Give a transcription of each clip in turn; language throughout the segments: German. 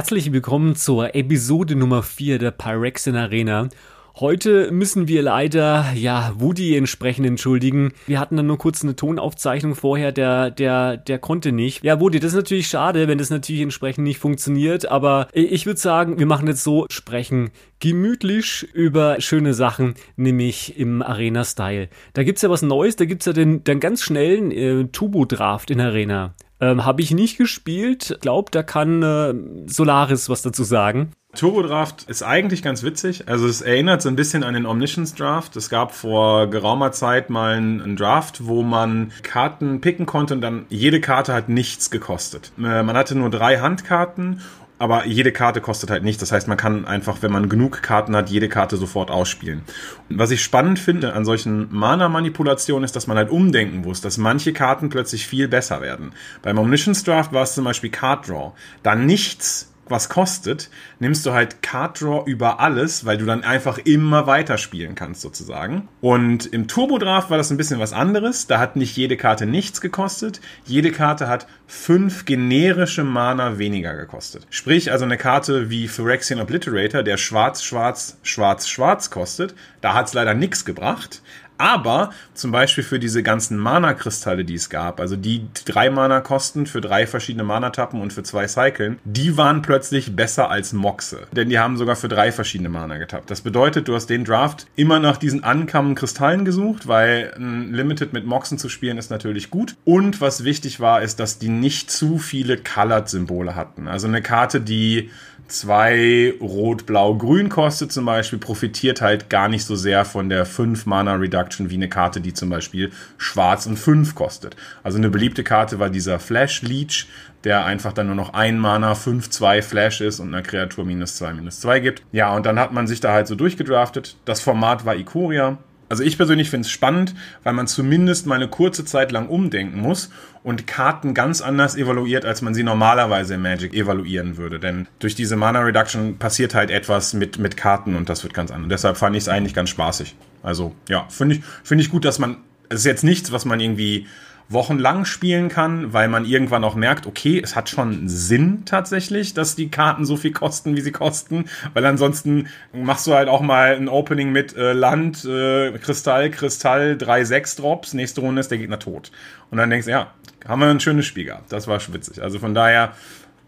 Herzlich willkommen zur Episode Nummer 4 der Pyrexin Arena. Heute müssen wir leider, ja, Woody entsprechend entschuldigen. Wir hatten dann nur kurz eine Tonaufzeichnung vorher, der, der, der konnte nicht. Ja, Woody, das ist natürlich schade, wenn das natürlich entsprechend nicht funktioniert, aber ich würde sagen, wir machen jetzt so, sprechen gemütlich über schöne Sachen, nämlich im Arena-Style. Da gibt's ja was Neues, da gibt's ja den, den ganz schnellen äh, Turbo-Draft in Arena. Ähm, Habe ich nicht gespielt. Glaub, da kann äh, Solaris was dazu sagen. Turbo Draft ist eigentlich ganz witzig. Also es erinnert so ein bisschen an den Omniscience Draft. Es gab vor geraumer Zeit mal einen Draft, wo man Karten picken konnte und dann jede Karte hat nichts gekostet. Äh, man hatte nur drei Handkarten aber jede Karte kostet halt nichts. Das heißt, man kann einfach, wenn man genug Karten hat, jede Karte sofort ausspielen. Und was ich spannend finde an solchen Mana-Manipulationen ist, dass man halt umdenken muss, dass manche Karten plötzlich viel besser werden. Beim Omniscience Draft war es zum Beispiel Card Draw. Da nichts was kostet, nimmst du halt Card Draw über alles, weil du dann einfach immer weiter spielen kannst sozusagen. Und im Turbo Draft war das ein bisschen was anderes. Da hat nicht jede Karte nichts gekostet. Jede Karte hat fünf generische Mana weniger gekostet. Sprich, also eine Karte wie Phyrexian Obliterator, der schwarz, schwarz, schwarz, schwarz kostet, da hat's leider nichts gebracht. Aber zum Beispiel für diese ganzen Mana-Kristalle, die es gab, also die drei Mana kosten für drei verschiedene Mana-Tappen und für zwei Cyclen, die waren plötzlich besser als Moxe. Denn die haben sogar für drei verschiedene Mana getappt. Das bedeutet, du hast den Draft immer nach diesen ankamen Kristallen gesucht, weil ein Limited mit Moxen zu spielen ist natürlich gut. Und was wichtig war, ist, dass die nicht zu viele Colored-Symbole hatten. Also eine Karte, die zwei Rot, Blau, Grün kostet zum Beispiel, profitiert halt gar nicht so sehr von der 5 Mana Reduction wie eine Karte, die zum Beispiel Schwarz und 5 kostet. Also eine beliebte Karte war dieser Flash Leech, der einfach dann nur noch ein Mana 5-2 Flash ist und einer Kreatur minus 2, minus 2 gibt. Ja, und dann hat man sich da halt so durchgedraftet. Das Format war Ikoria. Also ich persönlich finde es spannend, weil man zumindest mal eine kurze Zeit lang umdenken muss und Karten ganz anders evaluiert, als man sie normalerweise in Magic evaluieren würde. Denn durch diese Mana Reduction passiert halt etwas mit, mit Karten und das wird ganz anders. Deshalb fand ich es eigentlich ganz spaßig. Also ja, finde ich, finde ich gut, dass man, es ist jetzt nichts, was man irgendwie wochenlang spielen kann, weil man irgendwann auch merkt, okay, es hat schon Sinn tatsächlich, dass die Karten so viel kosten, wie sie kosten, weil ansonsten machst du halt auch mal ein Opening mit äh, Land, äh, Kristall, Kristall, drei, sechs Drops, nächste Runde ist der Gegner tot. Und dann denkst du, ja, haben wir ein schönes Spiel gehabt. Das war schwitzig. Also von daher,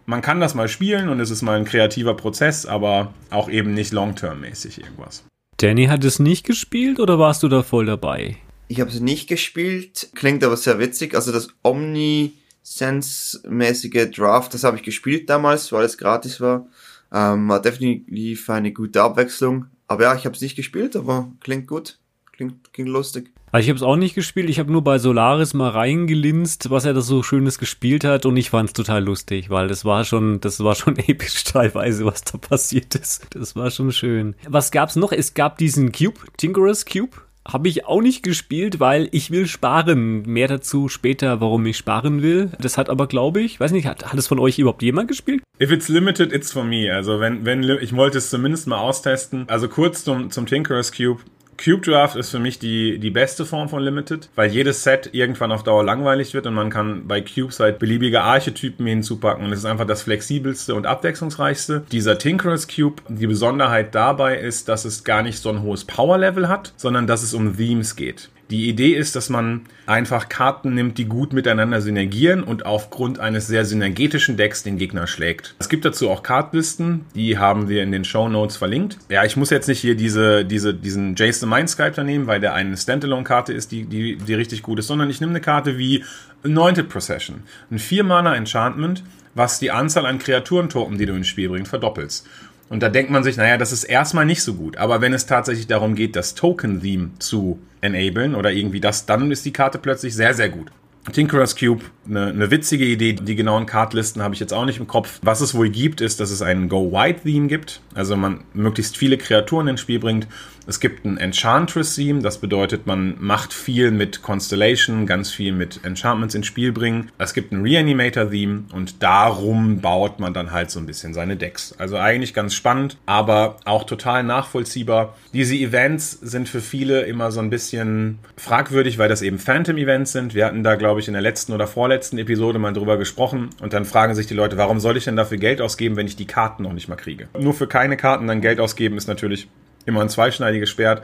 man kann das mal spielen und es ist mal ein kreativer Prozess, aber auch eben nicht long-term-mäßig irgendwas. Danny hat es nicht gespielt oder warst du da voll dabei? Ich habe es nicht gespielt, klingt aber sehr witzig. Also das Omni-Sense-mäßige Draft, das habe ich gespielt damals, weil es gratis war. Ähm, war definitiv eine gute Abwechslung. Aber ja, ich habe es nicht gespielt, aber klingt gut. Klingt, klingt lustig. Also ich habe es auch nicht gespielt, ich habe nur bei Solaris mal reingelinst, was er da so Schönes gespielt hat und ich fand es total lustig, weil das war schon, das war schon episch teilweise, was da passiert ist. Das war schon schön. Was gab's noch? Es gab diesen Cube, Tinkerers Cube. Habe ich auch nicht gespielt, weil ich will sparen. Mehr dazu später, warum ich sparen will. Das hat aber, glaube ich, weiß nicht, hat, hat es von euch überhaupt jemand gespielt? If it's limited, it's for me. Also wenn, wenn, ich wollte es zumindest mal austesten. Also kurz zum, zum Tinkerers Cube. Cube Draft ist für mich die, die beste Form von Limited, weil jedes Set irgendwann auf Dauer langweilig wird und man kann bei Cubes halt beliebige Archetypen hinzupacken und es ist einfach das flexibelste und abwechslungsreichste. Dieser Tinkerers Cube, die Besonderheit dabei ist, dass es gar nicht so ein hohes Power Level hat, sondern dass es um Themes geht. Die Idee ist, dass man einfach Karten nimmt, die gut miteinander synergieren und aufgrund eines sehr synergetischen Decks den Gegner schlägt. Es gibt dazu auch Kartlisten, die haben wir in den Show Notes verlinkt. Ja, ich muss jetzt nicht hier diese, diese, diesen Jason Mind Sculptor nehmen, weil der eine Standalone-Karte ist, die, die, die richtig gut ist, sondern ich nehme eine Karte wie Anointed Procession. Ein 4-Mana-Enchantment, was die Anzahl an Kreaturentoken, die du ins Spiel bringst, verdoppelst. Und da denkt man sich, naja, das ist erstmal nicht so gut. Aber wenn es tatsächlich darum geht, das Token-Theme zu enablen oder irgendwie das, dann ist die Karte plötzlich sehr, sehr gut. Tinkerer's Cube, eine, eine witzige Idee. Die genauen Kartlisten habe ich jetzt auch nicht im Kopf. Was es wohl gibt, ist, dass es einen Go-White-Theme gibt. Also man möglichst viele Kreaturen ins Spiel bringt Es gibt ein Enchantress-Theme, das bedeutet, man macht viel mit Constellation, ganz viel mit Enchantments ins Spiel bringen. Es gibt ein Reanimator-Theme und darum baut man dann halt so ein bisschen seine Decks. Also eigentlich ganz spannend, aber auch total nachvollziehbar. Diese Events sind für viele immer so ein bisschen fragwürdig, weil das eben Phantom-Events sind. Wir hatten da, glaube ich, in der letzten oder vorletzten Episode mal drüber gesprochen und dann fragen sich die Leute, warum soll ich denn dafür Geld ausgeben, wenn ich die Karten noch nicht mal kriege? Nur für keine Karten dann Geld ausgeben ist natürlich immer ein zweischneidiges Schwert.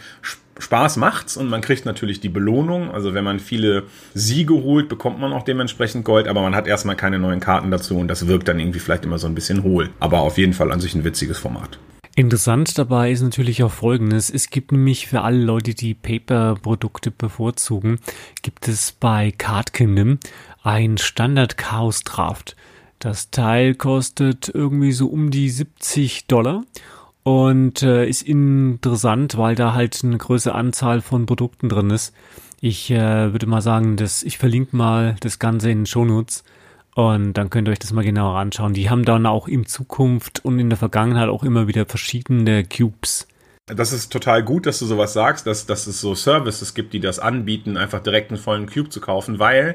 Spaß macht's und man kriegt natürlich die Belohnung. Also wenn man viele Siege holt, bekommt man auch dementsprechend Gold, aber man hat erstmal keine neuen Karten dazu und das wirkt dann irgendwie vielleicht immer so ein bisschen hohl. Aber auf jeden Fall an sich ein witziges Format. Interessant dabei ist natürlich auch Folgendes. Es gibt nämlich für alle Leute, die Paper-Produkte bevorzugen, gibt es bei Card Kingdom ein Standard Chaos Draft. Das Teil kostet irgendwie so um die 70 Dollar und äh, ist interessant, weil da halt eine größere Anzahl von Produkten drin ist. Ich äh, würde mal sagen, dass ich verlinke mal das Ganze in den Shownotes und dann könnt ihr euch das mal genauer anschauen. Die haben dann auch in Zukunft und in der Vergangenheit auch immer wieder verschiedene Cubes. Das ist total gut, dass du sowas sagst, dass, dass es so Services gibt, die das anbieten, einfach direkt einen vollen Cube zu kaufen, weil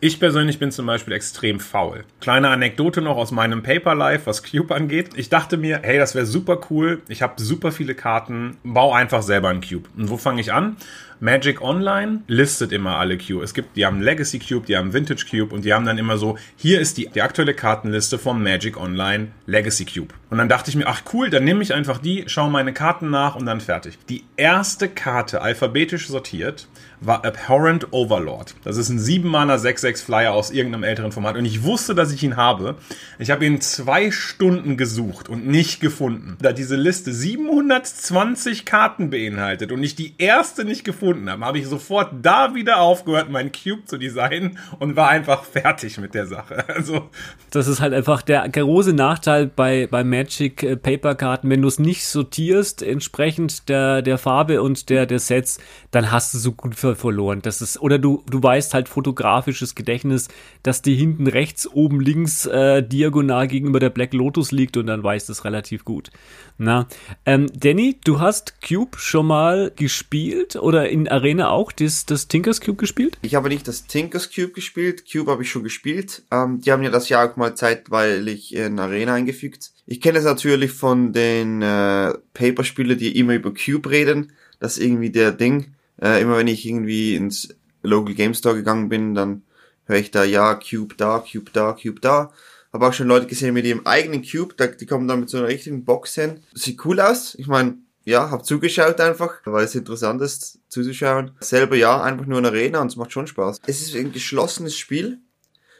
ich persönlich bin zum Beispiel extrem faul. Kleine Anekdote noch aus meinem Paper Life, was Cube angeht. Ich dachte mir, hey, das wäre super cool. Ich habe super viele Karten. Bau einfach selber einen Cube. Und wo fange ich an? Magic Online listet immer alle Cube. Es gibt, die haben Legacy Cube, die haben Vintage Cube und die haben dann immer so, hier ist die, die aktuelle Kartenliste vom Magic Online Legacy Cube. Und dann dachte ich mir, ach cool, dann nehme ich einfach die, schaue meine Karten nach und dann fertig. Die erste Karte, alphabetisch sortiert, war Abhorrent Overlord. Das ist ein 7-Mana 6-6 Flyer aus irgendeinem älteren Format. Und ich wusste, dass ich ihn habe. Ich habe ihn zwei Stunden gesucht und nicht gefunden. Da diese Liste 720 Karten beinhaltet und ich die erste nicht gefunden habe, habe ich sofort da wieder aufgehört, meinen Cube zu designen und war einfach fertig mit der Sache. Also das ist halt einfach der große Nachteil bei, bei Magic äh, Paper Karten. Wenn du es nicht sortierst entsprechend der, der Farbe und der, der Sets, dann hast du so gut verloren. Das ist, oder du, du weißt halt fotografisches Gedächtnis, dass die hinten rechts, oben links äh, diagonal gegenüber der Black Lotus liegt und dann weißt du es relativ gut. Na, ähm, Danny, du hast Cube schon mal gespielt oder in Arena auch das, das Tinkers Cube gespielt? Ich habe nicht das Tinkers Cube gespielt, Cube habe ich schon gespielt. Ähm, die haben ja das Jahr auch mal zeitweilig in Arena eingefügt. Ich kenne es natürlich von den äh, Paper-Spielen, die immer über Cube reden. Das ist irgendwie der Ding. Äh, immer wenn ich irgendwie ins Local Game Store gegangen bin, dann höre ich da, ja, Cube da, Cube da, Cube da. Habe auch schon Leute gesehen mit ihrem eigenen Cube, die kommen dann mit so einer richtigen Box hin. Sieht cool aus. Ich meine, ja, hab zugeschaut einfach, weil es interessant ist zuzuschauen. Selber ja, einfach nur eine Arena und es macht schon Spaß. Es ist ein geschlossenes Spiel,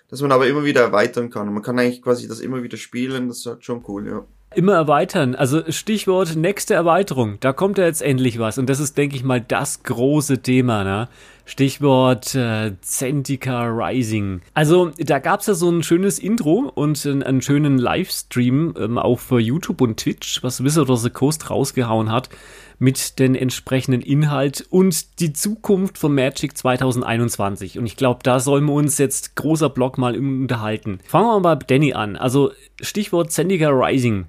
das man aber immer wieder erweitern kann. Man kann eigentlich quasi das immer wieder spielen, das ist schon cool, ja. Immer erweitern. Also Stichwort nächste Erweiterung. Da kommt ja jetzt endlich was. Und das ist, denke ich mal, das große Thema. Ne? Stichwort äh, Zendika Rising. Also da gab's ja so ein schönes Intro und einen, einen schönen Livestream ähm, auf YouTube und Twitch, was Wizard of the Coast rausgehauen hat mit den entsprechenden Inhalt und die Zukunft von Magic 2021. Und ich glaube, da sollen wir uns jetzt großer Block mal unterhalten. Fangen wir mal bei Danny an. Also Stichwort Zendika Rising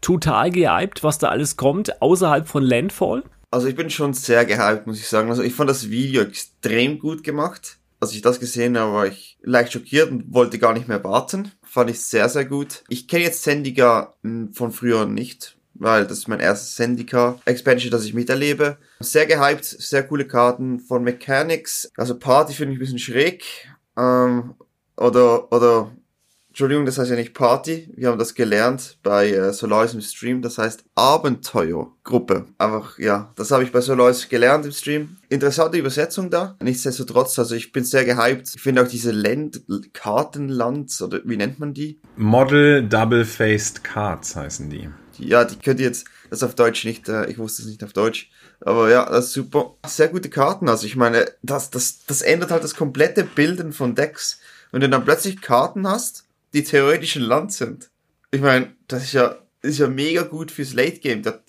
total gehypt, was da alles kommt, außerhalb von Landfall? Also ich bin schon sehr gehypt, muss ich sagen. Also ich fand das Video extrem gut gemacht. Als ich das gesehen habe, war ich leicht schockiert und wollte gar nicht mehr warten. Fand ich sehr, sehr gut. Ich kenne jetzt Zendika von früher nicht, weil das ist mein erstes Zendika Expansion, das ich miterlebe. Sehr gehypt, sehr coole Karten von Mechanics. Also Party finde ich ein bisschen schräg. Ähm, oder, oder Entschuldigung, das heißt ja nicht Party. Wir haben das gelernt bei äh, Solaris im Stream. Das heißt Abenteuergruppe. Einfach, ja, das habe ich bei Solaris gelernt im Stream. Interessante Übersetzung da. Nichtsdestotrotz, also ich bin sehr gehypt. Ich finde auch diese Land, Kartenlands, oder wie nennt man die? Model Double-Faced Cards heißen die. Ja, die könnt ihr jetzt, das auf Deutsch nicht, äh, ich wusste es nicht auf Deutsch. Aber ja, das ist super. Sehr gute Karten. Also ich meine, das, das, das ändert halt das komplette Bilden von Decks. Wenn du dann plötzlich Karten hast, die theoretisch ein Land sind. Ich meine, das ist ja, ist ja mega gut fürs Late Game. Das,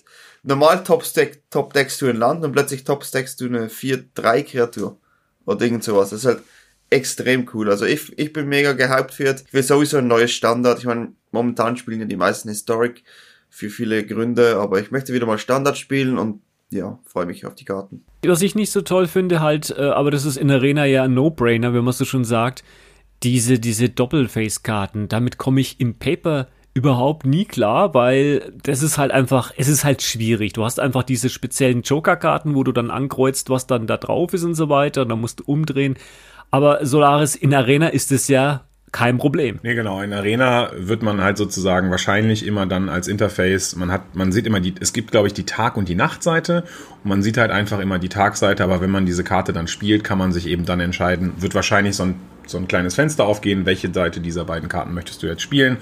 normal top-deckst top du ein Land und plötzlich top-deckst du eine 4-3-Kreatur. Oder irgend sowas. Das ist halt extrem cool. Also ich, ich bin mega gehypt für Ich will sowieso ein neues Standard. Ich meine, momentan spielen ja die meisten Historic für viele Gründe, aber ich möchte wieder mal Standard spielen und ja, freue mich auf die Karten. Was ich nicht so toll finde, halt, äh, aber das ist in Arena ja ein No-Brainer, wenn man so schon sagt, diese, diese Doppelface-Karten, damit komme ich im Paper überhaupt nie klar, weil das ist halt einfach, es ist halt schwierig. Du hast einfach diese speziellen Joker-Karten, wo du dann ankreuzt, was dann da drauf ist und so weiter, und dann musst du umdrehen. Aber Solaris in Arena ist es ja kein Problem. Nee, genau. In Arena wird man halt sozusagen wahrscheinlich immer dann als Interface, man hat, man sieht immer die, es gibt, glaube ich, die Tag- und die Nachtseite und man sieht halt einfach immer die Tagseite, aber wenn man diese Karte dann spielt, kann man sich eben dann entscheiden, wird wahrscheinlich so ein, so ein kleines Fenster aufgehen, welche Seite dieser beiden Karten möchtest du jetzt spielen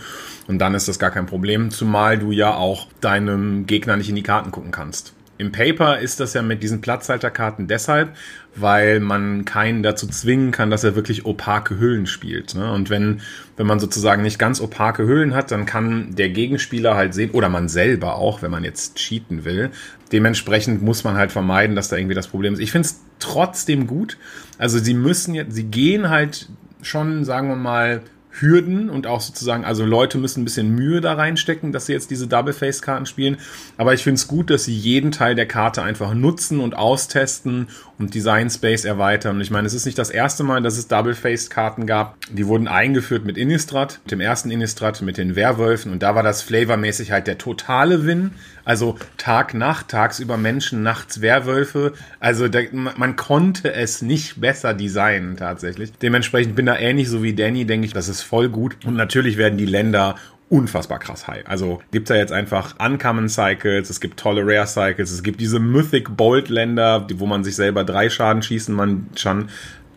und dann ist das gar kein Problem, zumal du ja auch deinem Gegner nicht in die Karten gucken kannst. Im Paper ist das ja mit diesen Platzhalterkarten deshalb, weil man keinen dazu zwingen kann, dass er wirklich opake Hüllen spielt. Ne? Und wenn, wenn man sozusagen nicht ganz opake Hüllen hat, dann kann der Gegenspieler halt sehen, oder man selber auch, wenn man jetzt cheaten will. Dementsprechend muss man halt vermeiden, dass da irgendwie das Problem ist. Ich finde es trotzdem gut. Also sie müssen jetzt, sie gehen halt schon, sagen wir mal, Hürden und auch sozusagen, also Leute müssen ein bisschen Mühe da reinstecken, dass sie jetzt diese Double-Face-Karten spielen. Aber ich finde es gut, dass sie jeden Teil der Karte einfach nutzen und austesten und Design Space erweitern. Und ich meine, es ist nicht das erste Mal, dass es Double-Faced-Karten gab. Die wurden eingeführt mit Innistrad, mit dem ersten Innistrad, mit den Werwölfen. Und da war das flavormäßig halt der totale Win. Also Tag, Nacht, tagsüber Menschen, nachts Werwölfe. Also da, man konnte es nicht besser designen tatsächlich. Dementsprechend bin da ähnlich so wie Danny, denke ich, das ist voll gut. Und natürlich werden die Länder unfassbar krass high. Also gibt da jetzt einfach Uncommon Cycles, es gibt tolle Rare Cycles, es gibt diese Mythic Bolt Länder, wo man sich selber drei Schaden schießen man schon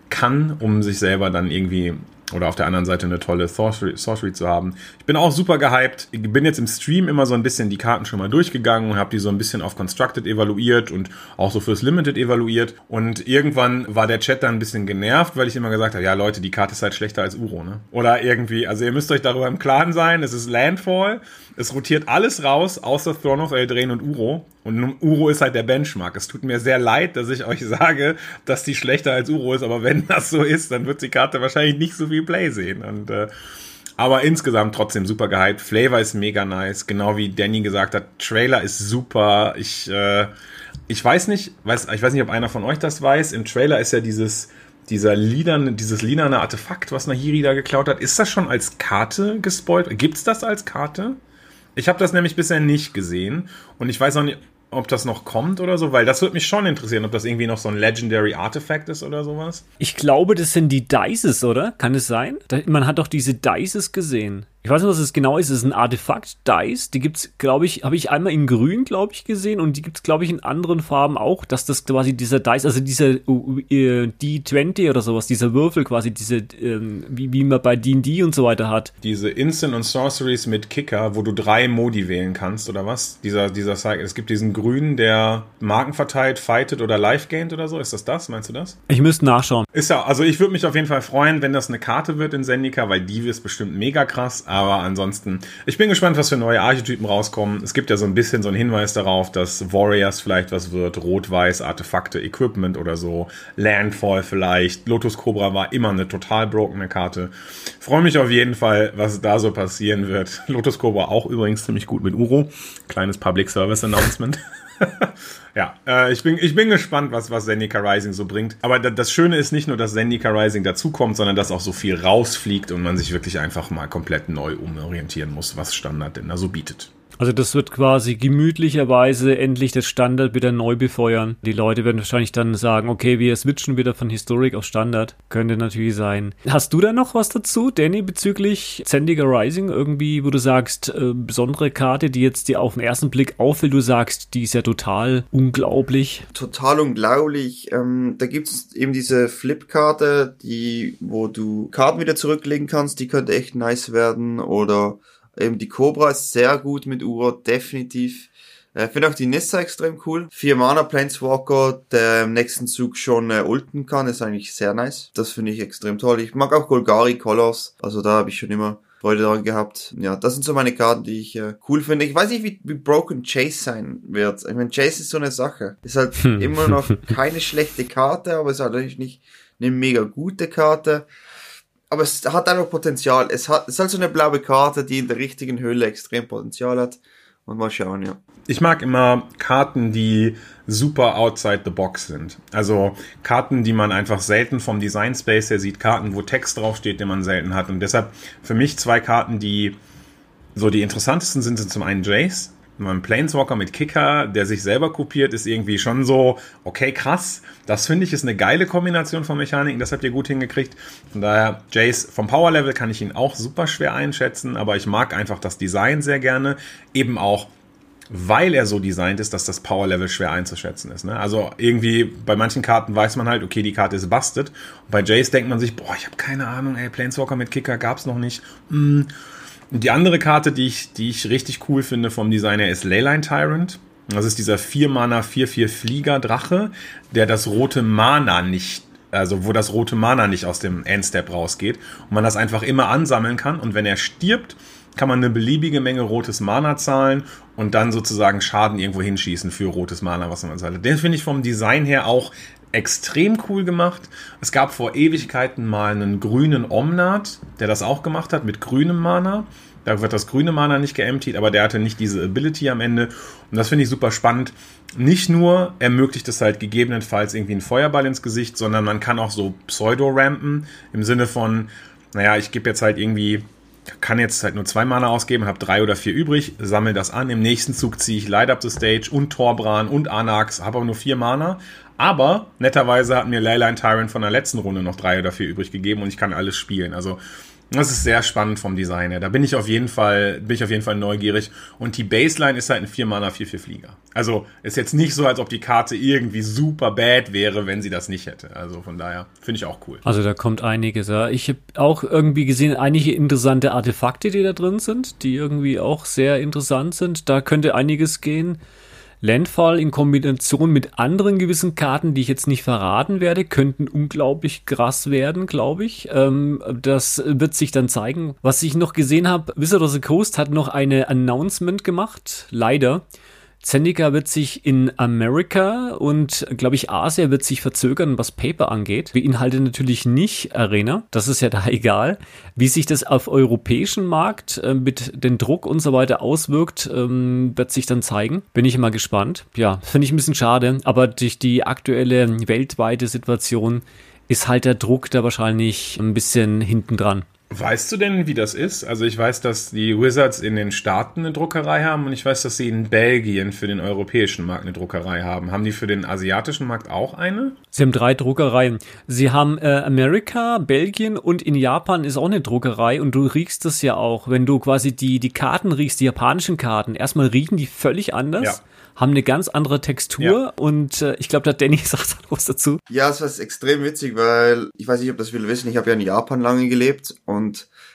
kann, um sich selber dann irgendwie oder auf der anderen Seite eine tolle Sorcery, Sorcery zu haben. Ich bin auch super gehypt. Ich bin jetzt im Stream immer so ein bisschen die Karten schon mal durchgegangen und habe die so ein bisschen auf Constructed evaluiert und auch so fürs Limited evaluiert. Und irgendwann war der Chat dann ein bisschen genervt, weil ich immer gesagt habe, ja Leute, die Karte ist halt schlechter als Uro, ne? Oder irgendwie, also ihr müsst euch darüber im Klaren sein, es ist Landfall, es rotiert alles raus, außer Throne of Eldraine und Uro. Und Uro ist halt der Benchmark. Es tut mir sehr leid, dass ich euch sage, dass die schlechter als Uro ist, aber wenn das so ist, dann wird die Karte wahrscheinlich nicht so viel Play sehen. Und äh, aber insgesamt trotzdem super gehypt. Flavor ist mega nice, genau wie Danny gesagt hat. Trailer ist super. Ich äh, ich weiß nicht, weiß, ich weiß nicht, ob einer von euch das weiß. Im Trailer ist ja dieses dieser Liedern, dieses lilane Artefakt, was Nahiri da geklaut hat. Ist das schon als Karte gespoilt? Gibt's das als Karte? Ich habe das nämlich bisher nicht gesehen und ich weiß auch nicht, ob das noch kommt oder so, weil das würde mich schon interessieren, ob das irgendwie noch so ein Legendary Artifact ist oder sowas. Ich glaube, das sind die Dices, oder? Kann es sein? Man hat doch diese Dices gesehen. Ich weiß nicht, was es genau ist. Es ist ein Artefakt Dice. Die gibt's, glaube ich, habe ich einmal in grün, glaube ich, gesehen und die gibt's, glaube ich, in anderen Farben auch, dass das quasi dieser Dice, also dieser äh, D20 oder sowas, dieser Würfel quasi, diese, ähm, wie, wie man bei D&D und so weiter hat. Diese Instant und Sorceries mit Kicker, wo du drei Modi wählen kannst, oder was? Dieser, dieser Cycle. Es gibt diesen grünen, der Marken verteilt, fightet oder life gained oder so. Ist das das? Meinst du das? Ich müsste nachschauen. Ist ja, also ich würde mich auf jeden Fall freuen, wenn das eine Karte wird in Zendika, weil die ist bestimmt mega krass aber ansonsten, ich bin gespannt, was für neue Archetypen rauskommen. Es gibt ja so ein bisschen so einen Hinweis darauf, dass Warriors vielleicht was wird, Rot-Weiß, Artefakte, Equipment oder so, Landfall vielleicht. Lotus Cobra war immer eine total brokene Karte. Freue mich auf jeden Fall, was da so passieren wird. Lotus Cobra auch übrigens ziemlich gut mit Uro. Kleines Public Service Announcement. ja, äh, ich, bin, ich bin gespannt, was, was Zendika Rising so bringt. Aber das Schöne ist nicht nur, dass Zendika Rising dazukommt, sondern dass auch so viel rausfliegt und man sich wirklich einfach mal komplett neu umorientieren muss, was Standard denn da so bietet. Also das wird quasi gemütlicherweise endlich das Standard wieder neu befeuern. Die Leute werden wahrscheinlich dann sagen, okay, wir switchen wieder von Historic auf Standard. Könnte natürlich sein. Hast du da noch was dazu, Danny, bezüglich Zendika Rising? Irgendwie, wo du sagst, äh, besondere Karte, die jetzt dir auf den ersten Blick auffällt, du sagst, die ist ja total unglaublich. Total unglaublich. Ähm, da gibt es eben diese Flip-Karte, die, wo du Karten wieder zurücklegen kannst, die könnte echt nice werden. Oder Eben die Cobra ist sehr gut mit Uro, definitiv. Ich äh, finde auch die Nissa extrem cool. Vier Mana Planeswalker, der im nächsten Zug schon äh, ulten kann, ist eigentlich sehr nice. Das finde ich extrem toll. Ich mag auch Golgari Colors, also da habe ich schon immer Freude daran gehabt. Ja, das sind so meine Karten, die ich äh, cool finde. Ich weiß nicht, wie, wie Broken Chase sein wird. Ich meine, Chase ist so eine Sache. Ist halt hm. immer noch keine schlechte Karte, aber ist halt natürlich nicht eine mega gute Karte aber es hat einfach Potenzial. Es hat, es ist halt so eine blaue Karte, die in der richtigen Höhle extrem Potenzial hat. Und mal schauen, ja. Ich mag immer Karten, die super outside the box sind. Also Karten, die man einfach selten vom Design Space her sieht, Karten, wo Text draufsteht, den man selten hat. Und deshalb für mich zwei Karten, die so die interessantesten sind, sind zum einen Jace. Ein Planeswalker mit Kicker, der sich selber kopiert, ist irgendwie schon so, okay, krass. Das finde ich ist eine geile Kombination von Mechaniken, das habt ihr gut hingekriegt. Von daher, Jace vom Power Level kann ich ihn auch super schwer einschätzen, aber ich mag einfach das Design sehr gerne. Eben auch weil er so designt ist, dass das Power Level schwer einzuschätzen ist. Ne? Also irgendwie bei manchen Karten weiß man halt, okay, die Karte ist. Und bei Jace denkt man sich, boah, ich habe keine Ahnung, ey, Planeswalker mit Kicker gab's noch nicht. Mm. Und die andere Karte, die ich, die ich richtig cool finde vom Designer, ist Leyline Tyrant. Das ist dieser 4-Mana 4-4 Flieger Drache, der das rote Mana nicht also wo das rote Mana nicht aus dem Endstep rausgeht und man das einfach immer ansammeln kann und wenn er stirbt, kann man eine beliebige Menge rotes Mana zahlen und dann sozusagen Schaden irgendwo hinschießen für rotes Mana, was man zahlt. Den finde ich vom Design her auch extrem cool gemacht. Es gab vor Ewigkeiten mal einen grünen Omnat, der das auch gemacht hat mit grünem Mana. Da wird das grüne Mana nicht geemptied, aber der hatte nicht diese Ability am Ende. Und das finde ich super spannend. Nicht nur ermöglicht es halt gegebenenfalls irgendwie einen Feuerball ins Gesicht, sondern man kann auch so Pseudo-Rampen im Sinne von, naja, ich gebe jetzt halt irgendwie kann jetzt halt nur zwei Mana ausgeben, habe drei oder vier übrig, sammle das an. Im nächsten Zug ziehe ich Light Up the Stage und Torbran und Anax, habe aber nur vier Mana. Aber netterweise hat mir Leyline Tyrant von der letzten Runde noch drei oder vier übrig gegeben und ich kann alles spielen. Also das ist sehr spannend vom Design her. Da bin ich auf jeden Fall, bin ich auf jeden Fall neugierig. Und die Baseline ist halt ein 4 Mana 4 4 Flieger. Also ist jetzt nicht so, als ob die Karte irgendwie super bad wäre, wenn sie das nicht hätte. Also von daher finde ich auch cool. Also da kommt einiges. Ja. Ich habe auch irgendwie gesehen, einige interessante Artefakte, die da drin sind, die irgendwie auch sehr interessant sind. Da könnte einiges gehen. Landfall in Kombination mit anderen gewissen Karten, die ich jetzt nicht verraten werde, könnten unglaublich krass werden, glaube ich. Ähm, das wird sich dann zeigen. Was ich noch gesehen habe, Wizard of the Coast hat noch eine Announcement gemacht, leider. Zendika wird sich in Amerika und, glaube ich, Asia wird sich verzögern, was Paper angeht. Beinhaltet natürlich nicht Arena. Das ist ja da egal. Wie sich das auf europäischen Markt äh, mit dem Druck und so weiter auswirkt, ähm, wird sich dann zeigen. Bin ich immer gespannt. Ja, finde ich ein bisschen schade, aber durch die aktuelle weltweite Situation ist halt der Druck da wahrscheinlich ein bisschen hinten dran. Weißt du denn, wie das ist? Also ich weiß, dass die Wizards in den Staaten eine Druckerei haben und ich weiß, dass sie in Belgien für den europäischen Markt eine Druckerei haben. Haben die für den asiatischen Markt auch eine? Sie haben drei Druckereien. Sie haben äh, Amerika, Belgien und in Japan ist auch eine Druckerei und du riechst das ja auch, wenn du quasi die, die Karten riechst, die japanischen Karten. Erstmal riechen die völlig anders. Ja haben eine ganz andere Textur ja. und äh, ich glaube, der Danny sagt dann was dazu. Ja, es war extrem witzig, weil ich weiß nicht, ob das viele wissen, ich habe ja in Japan lange gelebt und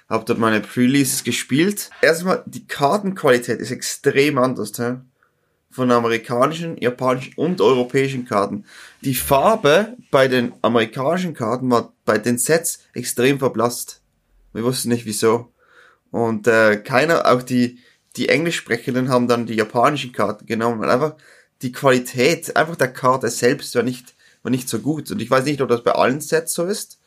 habe dort meine Pre-Releases gespielt. Erstmal, die Kartenqualität ist extrem anders, hä? von amerikanischen, japanischen und europäischen Karten. Die Farbe bei den amerikanischen Karten war bei den Sets extrem verblasst. Wir wussten nicht wieso. Und äh, keiner, auch die, die Englischsprechenden haben dann die japanischen Karten genommen, weil einfach die Qualität einfach der Karte selbst war nicht, war nicht so gut. Und ich weiß nicht, ob das bei allen Sets so ist,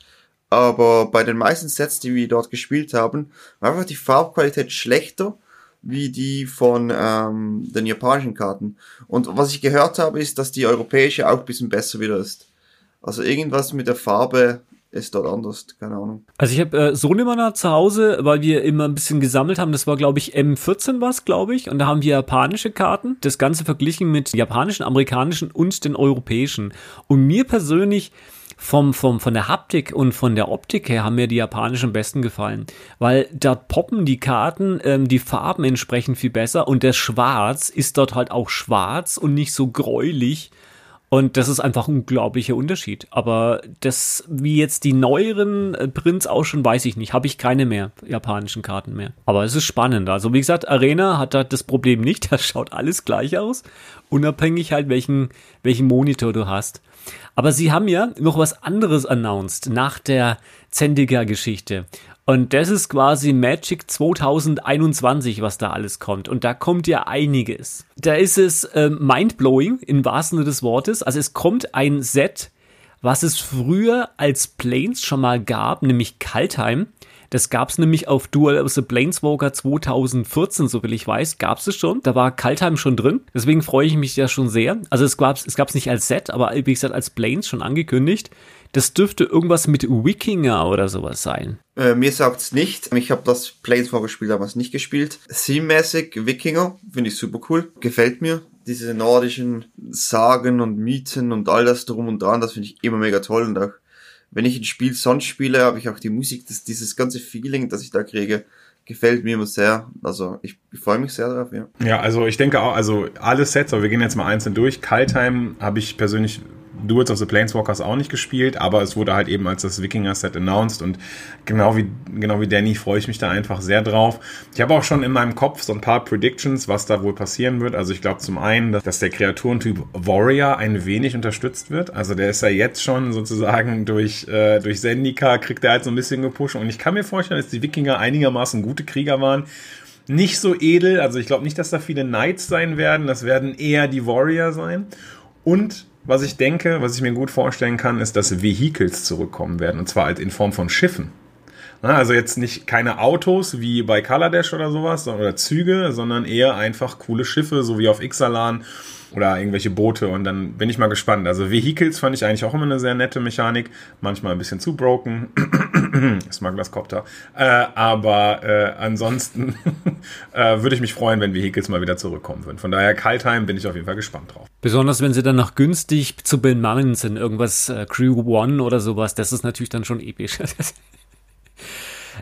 aber bei den meisten Sets, die wir dort gespielt haben, war einfach die Farbqualität schlechter wie die von ähm, den japanischen Karten. Und was ich gehört habe, ist, dass die europäische auch ein bisschen besser wieder ist. Also irgendwas mit der Farbe ist dort anders, keine Ahnung. Also ich habe äh, Solimana zu Hause, weil wir immer ein bisschen gesammelt haben, das war glaube ich M14 was, glaube ich, und da haben wir japanische Karten, das Ganze verglichen mit japanischen, amerikanischen und den europäischen. Und mir persönlich vom, vom, von der Haptik und von der Optik her haben mir die japanischen besten gefallen, weil dort poppen die Karten, ähm, die Farben entsprechend viel besser und das Schwarz ist dort halt auch schwarz und nicht so gräulich und das ist einfach ein unglaublicher Unterschied. Aber das, wie jetzt die neueren äh, Prints auch schon, weiß ich nicht. Habe ich keine mehr, japanischen Karten mehr. Aber es ist spannend. Also wie gesagt, Arena hat da das Problem nicht. Das schaut alles gleich aus. Unabhängig halt, welchen, welchen Monitor du hast. Aber sie haben ja noch was anderes announced nach der Zendiger-Geschichte. Und das ist quasi Magic 2021, was da alles kommt. Und da kommt ja einiges. Da ist es äh, mindblowing im wahrsten Sinne des Wortes. Also es kommt ein Set, was es früher als Planes schon mal gab, nämlich Kaltheim, Das gab es nämlich auf Duel of the Planeswalker 2014, so will ich weiß, gab es schon. Da war Kaltheim schon drin. Deswegen freue ich mich ja schon sehr. Also es gab es gab's nicht als Set, aber wie gesagt als Planes schon angekündigt. Das dürfte irgendwas mit Wikinger oder sowas sein. Äh, mir sagt's nicht. Ich habe das Planeswalker-Spiel damals nicht gespielt. Theme-mäßig Wikinger finde ich super cool. Gefällt mir. Diese nordischen Sagen und Mythen und all das drum und dran, das finde ich immer mega toll. Und auch wenn ich ein Spiel sonst spiele, habe ich auch die Musik, das, dieses ganze Feeling, das ich da kriege, gefällt mir immer sehr. Also ich, ich freue mich sehr darauf, ja. Ja, also ich denke auch, also alle Sets, aber wir gehen jetzt mal einzeln durch. Kaltheim habe ich persönlich Duels of the Planeswalkers auch nicht gespielt, aber es wurde halt eben als das Wikinger-Set announced und genau wie, genau wie Danny freue ich mich da einfach sehr drauf. Ich habe auch schon in meinem Kopf so ein paar Predictions, was da wohl passieren wird. Also ich glaube zum einen, dass, dass der Kreaturentyp Warrior ein wenig unterstützt wird. Also der ist ja jetzt schon sozusagen durch, äh, durch Zendika kriegt er halt so ein bisschen gepusht und ich kann mir vorstellen, dass die Wikinger einigermaßen gute Krieger waren nicht so edel. Also ich glaube nicht, dass da viele Knights sein werden. Das werden eher die Warrior sein. Und was ich denke, was ich mir gut vorstellen kann, ist, dass Vehicles zurückkommen werden. Und zwar halt in Form von Schiffen. Also jetzt nicht keine Autos wie bei Kaladesh oder sowas oder Züge, sondern eher einfach coole Schiffe, so wie auf Ixalan oder irgendwelche Boote und dann bin ich mal gespannt. Also Vehicles fand ich eigentlich auch immer eine sehr nette Mechanik, manchmal ein bisschen zu broken, Smugglers Copter, äh, aber äh, ansonsten äh, würde ich mich freuen, wenn Vehicles mal wieder zurückkommen würden. Von daher Kaltheim bin ich auf jeden Fall gespannt drauf. Besonders wenn sie dann noch günstig zu bemannen sind, irgendwas äh, Crew One oder sowas, das ist natürlich dann schon episch.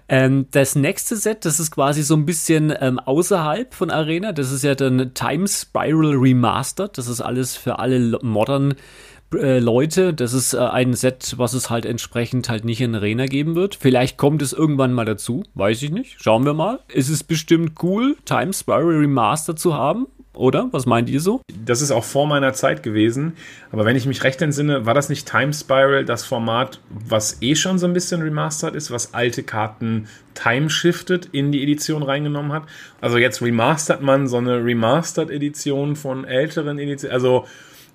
Ähm, das nächste Set, das ist quasi so ein bisschen ähm, außerhalb von Arena. Das ist ja dann Time Spiral Remastered. Das ist alles für alle modern äh, Leute. Das ist äh, ein Set, was es halt entsprechend halt nicht in Arena geben wird. Vielleicht kommt es irgendwann mal dazu. Weiß ich nicht. Schauen wir mal. Es ist bestimmt cool, Time Spiral Remastered zu haben oder? Was meint ihr so? Das ist auch vor meiner Zeit gewesen. Aber wenn ich mich recht entsinne, war das nicht Time Spiral, das Format, was eh schon so ein bisschen remastered ist, was alte Karten time shifted in die Edition reingenommen hat. Also jetzt remastert man so eine Remastered Edition von älteren Editionen. Also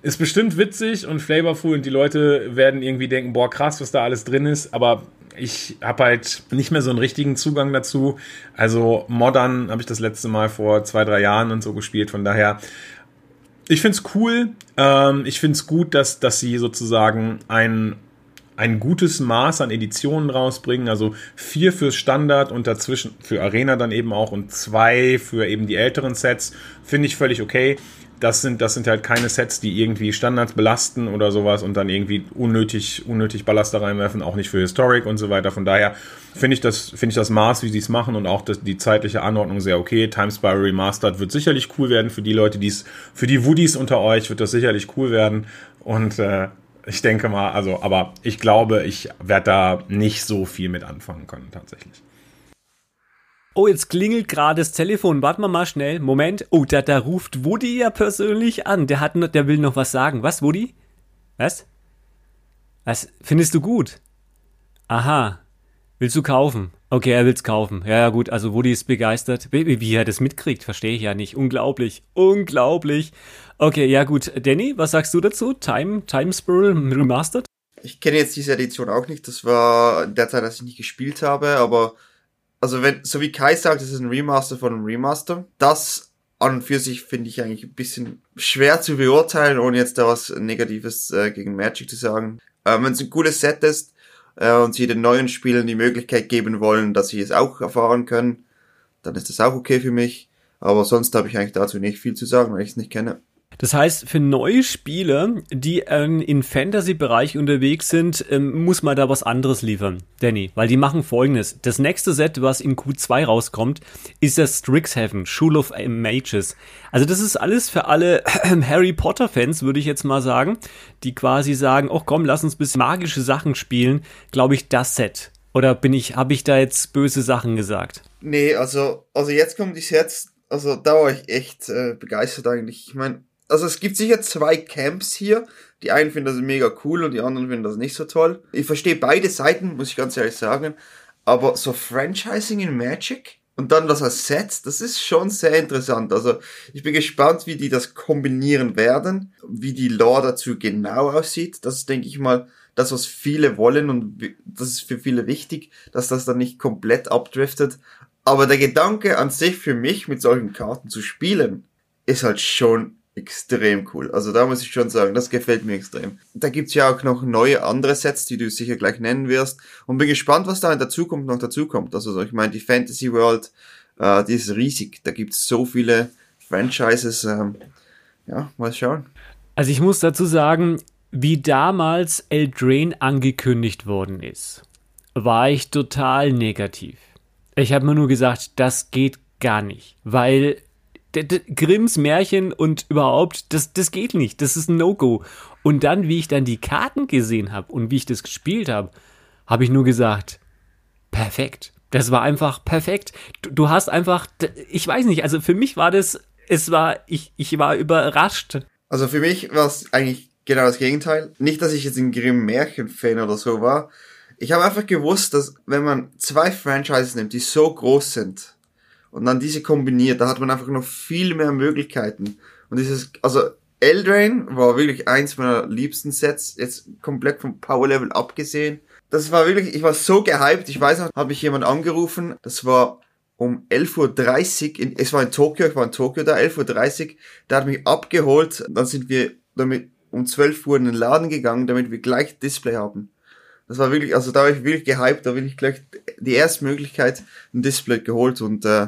ist bestimmt witzig und flavorful und die Leute werden irgendwie denken, boah, krass, was da alles drin ist. Aber ich habe halt nicht mehr so einen richtigen Zugang dazu. Also Modern habe ich das letzte Mal vor zwei, drei Jahren und so gespielt. Von daher, ich finde es cool. Ähm, ich finde es gut, dass, dass sie sozusagen ein, ein gutes Maß an Editionen rausbringen. Also vier fürs Standard und dazwischen für Arena dann eben auch und zwei für eben die älteren Sets. Finde ich völlig okay das sind, das sind halt keine Sets, die irgendwie Standards belasten oder sowas und dann irgendwie unnötig, unnötig Ballast da reinwerfen, auch nicht für Historic und so weiter. Von daher finde ich das, finde ich das Maß, wie sie es machen und auch das, die zeitliche Anordnung sehr okay. Time Spiral Remastered wird sicherlich cool werden für die Leute, die es, für die Woodies unter euch wird das sicherlich cool werden und, äh, ich denke mal, also, aber ich glaube, ich werde da nicht so viel mit anfangen können, tatsächlich. Oh, jetzt klingelt gerade das Telefon. Warten wir mal schnell. Moment. Oh, da, da ruft Woody ja persönlich an. Der hat, der will noch was sagen. Was, Woody? Was? Was findest du gut? Aha. Willst du kaufen? Okay, er will's kaufen. Ja, ja, gut. Also Woody ist begeistert. Wie, wie er das mitkriegt, verstehe ich ja nicht. Unglaublich. Unglaublich. Okay, ja gut. Danny, was sagst du dazu? Time, Time Spiral Remastered? Ich kenne jetzt diese Edition auch nicht. Das war der Zeit, als ich nicht gespielt habe, aber also wenn, so wie Kai sagt, es ist ein Remaster von einem Remaster. Das an und für sich finde ich eigentlich ein bisschen schwer zu beurteilen, ohne jetzt da was Negatives äh, gegen Magic zu sagen. Äh, wenn es ein cooles Set ist äh, und sie den neuen Spielern die Möglichkeit geben wollen, dass sie es auch erfahren können, dann ist das auch okay für mich. Aber sonst habe ich eigentlich dazu nicht viel zu sagen, weil ich es nicht kenne. Das heißt, für neue Spieler, die ähm, im Fantasy-Bereich unterwegs sind, ähm, muss man da was anderes liefern, Danny. Weil die machen folgendes. Das nächste Set, was in Q2 rauskommt, ist das Strixhaven, School of Mages. Also das ist alles für alle Harry Potter-Fans, würde ich jetzt mal sagen, die quasi sagen, oh komm, lass uns bis magische Sachen spielen, glaube ich, das Set. Oder bin ich, habe ich da jetzt böse Sachen gesagt? Nee, also, also jetzt kommt die Sets, also da war ich echt äh, begeistert eigentlich. Ich meine, also es gibt sicher zwei Camps hier. Die einen finden das mega cool und die anderen finden das nicht so toll. Ich verstehe beide Seiten, muss ich ganz ehrlich sagen. Aber so Franchising in Magic, und dann das als Set, das ist schon sehr interessant. Also ich bin gespannt, wie die das kombinieren werden, wie die Lore dazu genau aussieht. Das ist, denke ich mal, das, was viele wollen und das ist für viele wichtig, dass das dann nicht komplett abdriftet. Aber der Gedanke an sich für mich, mit solchen Karten zu spielen, ist halt schon extrem cool. Also da muss ich schon sagen, das gefällt mir extrem. Da gibt's ja auch noch neue andere Sets, die du sicher gleich nennen wirst. Und bin gespannt, was da in der Zukunft noch dazukommt. Also ich meine, die Fantasy World, äh, die ist riesig. Da gibt's so viele Franchises. Ähm, ja, mal schauen. Also ich muss dazu sagen, wie damals Eldraine angekündigt worden ist, war ich total negativ. Ich habe mir nur gesagt, das geht gar nicht, weil Grimms Märchen und überhaupt, das, das geht nicht. Das ist ein No-Go. Und dann, wie ich dann die Karten gesehen habe und wie ich das gespielt habe, habe ich nur gesagt, perfekt. Das war einfach perfekt. Du, du, hast einfach, ich weiß nicht, also für mich war das, es war, ich, ich war überrascht. Also für mich war es eigentlich genau das Gegenteil. Nicht, dass ich jetzt ein Grimm Märchen-Fan oder so war. Ich habe einfach gewusst, dass wenn man zwei Franchises nimmt, die so groß sind, und dann diese kombiniert, da hat man einfach noch viel mehr Möglichkeiten. Und dieses, also Eldrain war wirklich eins meiner liebsten Sets, jetzt komplett vom Power Level abgesehen. Das war wirklich, ich war so gehypt, ich weiß noch, habe ich jemand angerufen, das war um 11.30 Uhr, in, es war in Tokio, ich war in Tokio da, 11.30 Uhr, der hat mich abgeholt, dann sind wir damit um 12 Uhr in den Laden gegangen, damit wir gleich Display haben. Das war wirklich, also da war ich wirklich gehypt, da bin ich gleich die erste Möglichkeit ein Display geholt und äh,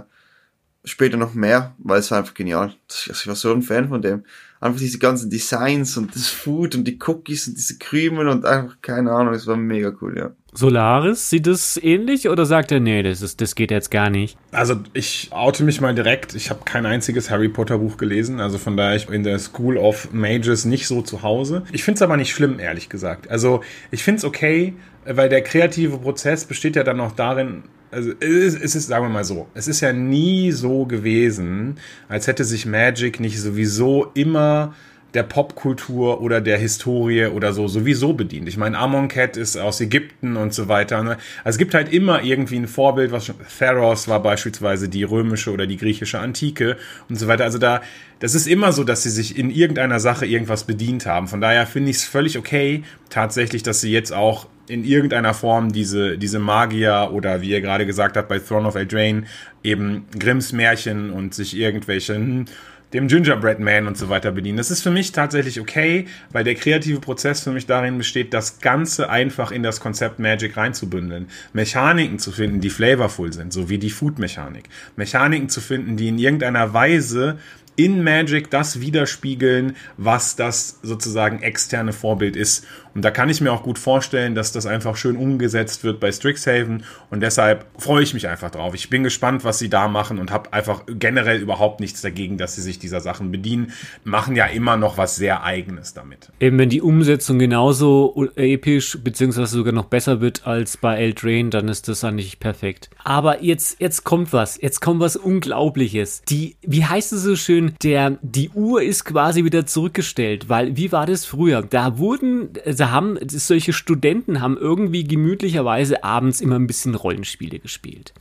später noch mehr, weil es war einfach genial. Ich war so ein Fan von dem. Einfach diese ganzen Designs und das Food und die Cookies und diese Krümen und einfach, keine Ahnung, es war mega cool, ja. Solaris, sieht es ähnlich oder sagt er, nee, das, ist, das geht jetzt gar nicht? Also ich oute mich mal direkt, ich habe kein einziges Harry Potter Buch gelesen, also von daher ich bin in der School of Mages nicht so zu Hause. Ich finde es aber nicht schlimm, ehrlich gesagt. Also ich finde es okay, weil der kreative Prozess besteht ja dann auch darin, also es ist, es ist, sagen wir mal so, es ist ja nie so gewesen, als hätte sich Magic nicht sowieso immer der Popkultur oder der Historie oder so sowieso bedient. Ich meine, Amonkhet ist aus Ägypten und so weiter. Also es gibt halt immer irgendwie ein Vorbild, was schon, Theros war beispielsweise die römische oder die griechische Antike und so weiter. Also da, das ist immer so, dass sie sich in irgendeiner Sache irgendwas bedient haben. Von daher finde ich es völlig okay, tatsächlich, dass sie jetzt auch in irgendeiner Form diese, diese Magier oder wie ihr gerade gesagt habt bei Throne of Eldraine eben Grimms Märchen und sich irgendwelchen dem Gingerbread Man und so weiter bedienen. Das ist für mich tatsächlich okay, weil der kreative Prozess für mich darin besteht, das Ganze einfach in das Konzept Magic reinzubündeln. Mechaniken zu finden, die flavorful sind, so wie die Food-Mechanik. Mechaniken zu finden, die in irgendeiner Weise in Magic das widerspiegeln, was das sozusagen externe Vorbild ist. Und da kann ich mir auch gut vorstellen, dass das einfach schön umgesetzt wird bei Strixhaven. Und deshalb freue ich mich einfach drauf. Ich bin gespannt, was sie da machen und habe einfach generell überhaupt nichts dagegen, dass sie sich dieser Sachen bedienen. Machen ja immer noch was sehr Eigenes damit. Eben wenn die Umsetzung genauso episch beziehungsweise sogar noch besser wird als bei Eldraine, dann ist das eigentlich perfekt. Aber jetzt, jetzt kommt was. Jetzt kommt was Unglaubliches. Die, wie heißt es so schön, der, die Uhr ist quasi wieder zurückgestellt, weil wie war das früher? Da wurden, da also haben, solche Studenten haben irgendwie gemütlicherweise abends immer ein bisschen Rollenspiele gespielt.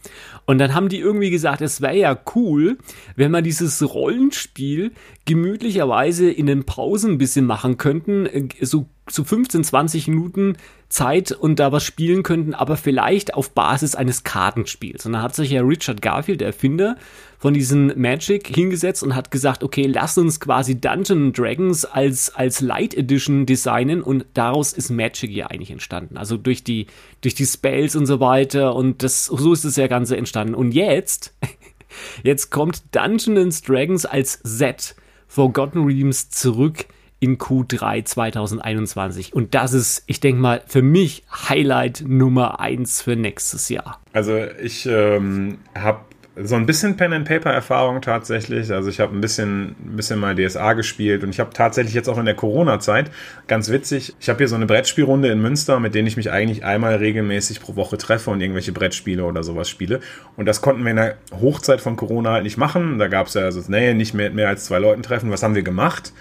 Und dann haben die irgendwie gesagt, es wäre ja cool, wenn man dieses Rollenspiel gemütlicherweise in den Pausen ein bisschen machen könnten, äh, so, so 15, 20 Minuten Zeit und da was spielen könnten, aber vielleicht auf Basis eines Kartenspiels. Und dann hat sich ja Richard Garfield, der Erfinder von diesen Magic, hingesetzt und hat gesagt, okay, lass uns quasi Dungeon Dragons als, als Light Edition designen und daraus ist Magic ja eigentlich entstanden. Also durch die, durch die Spells und so weiter und das, so ist das ja Ganze entstanden. Und jetzt, jetzt kommt Dungeons Dragons als Set Forgotten Realms zurück in Q3 2021. Und das ist, ich denke mal, für mich Highlight Nummer 1 für nächstes Jahr. Also ich ähm, habe so ein bisschen Pen and Paper Erfahrung tatsächlich. Also ich habe ein bisschen, ein bisschen mal DSA gespielt und ich habe tatsächlich jetzt auch in der Corona-Zeit ganz witzig. Ich habe hier so eine Brettspielrunde in Münster, mit denen ich mich eigentlich einmal regelmäßig pro Woche treffe und irgendwelche Brettspiele oder sowas spiele. Und das konnten wir in der Hochzeit von Corona halt nicht machen. Da gab es ja also, nee, nicht mehr, mehr als zwei Leuten treffen. Was haben wir gemacht?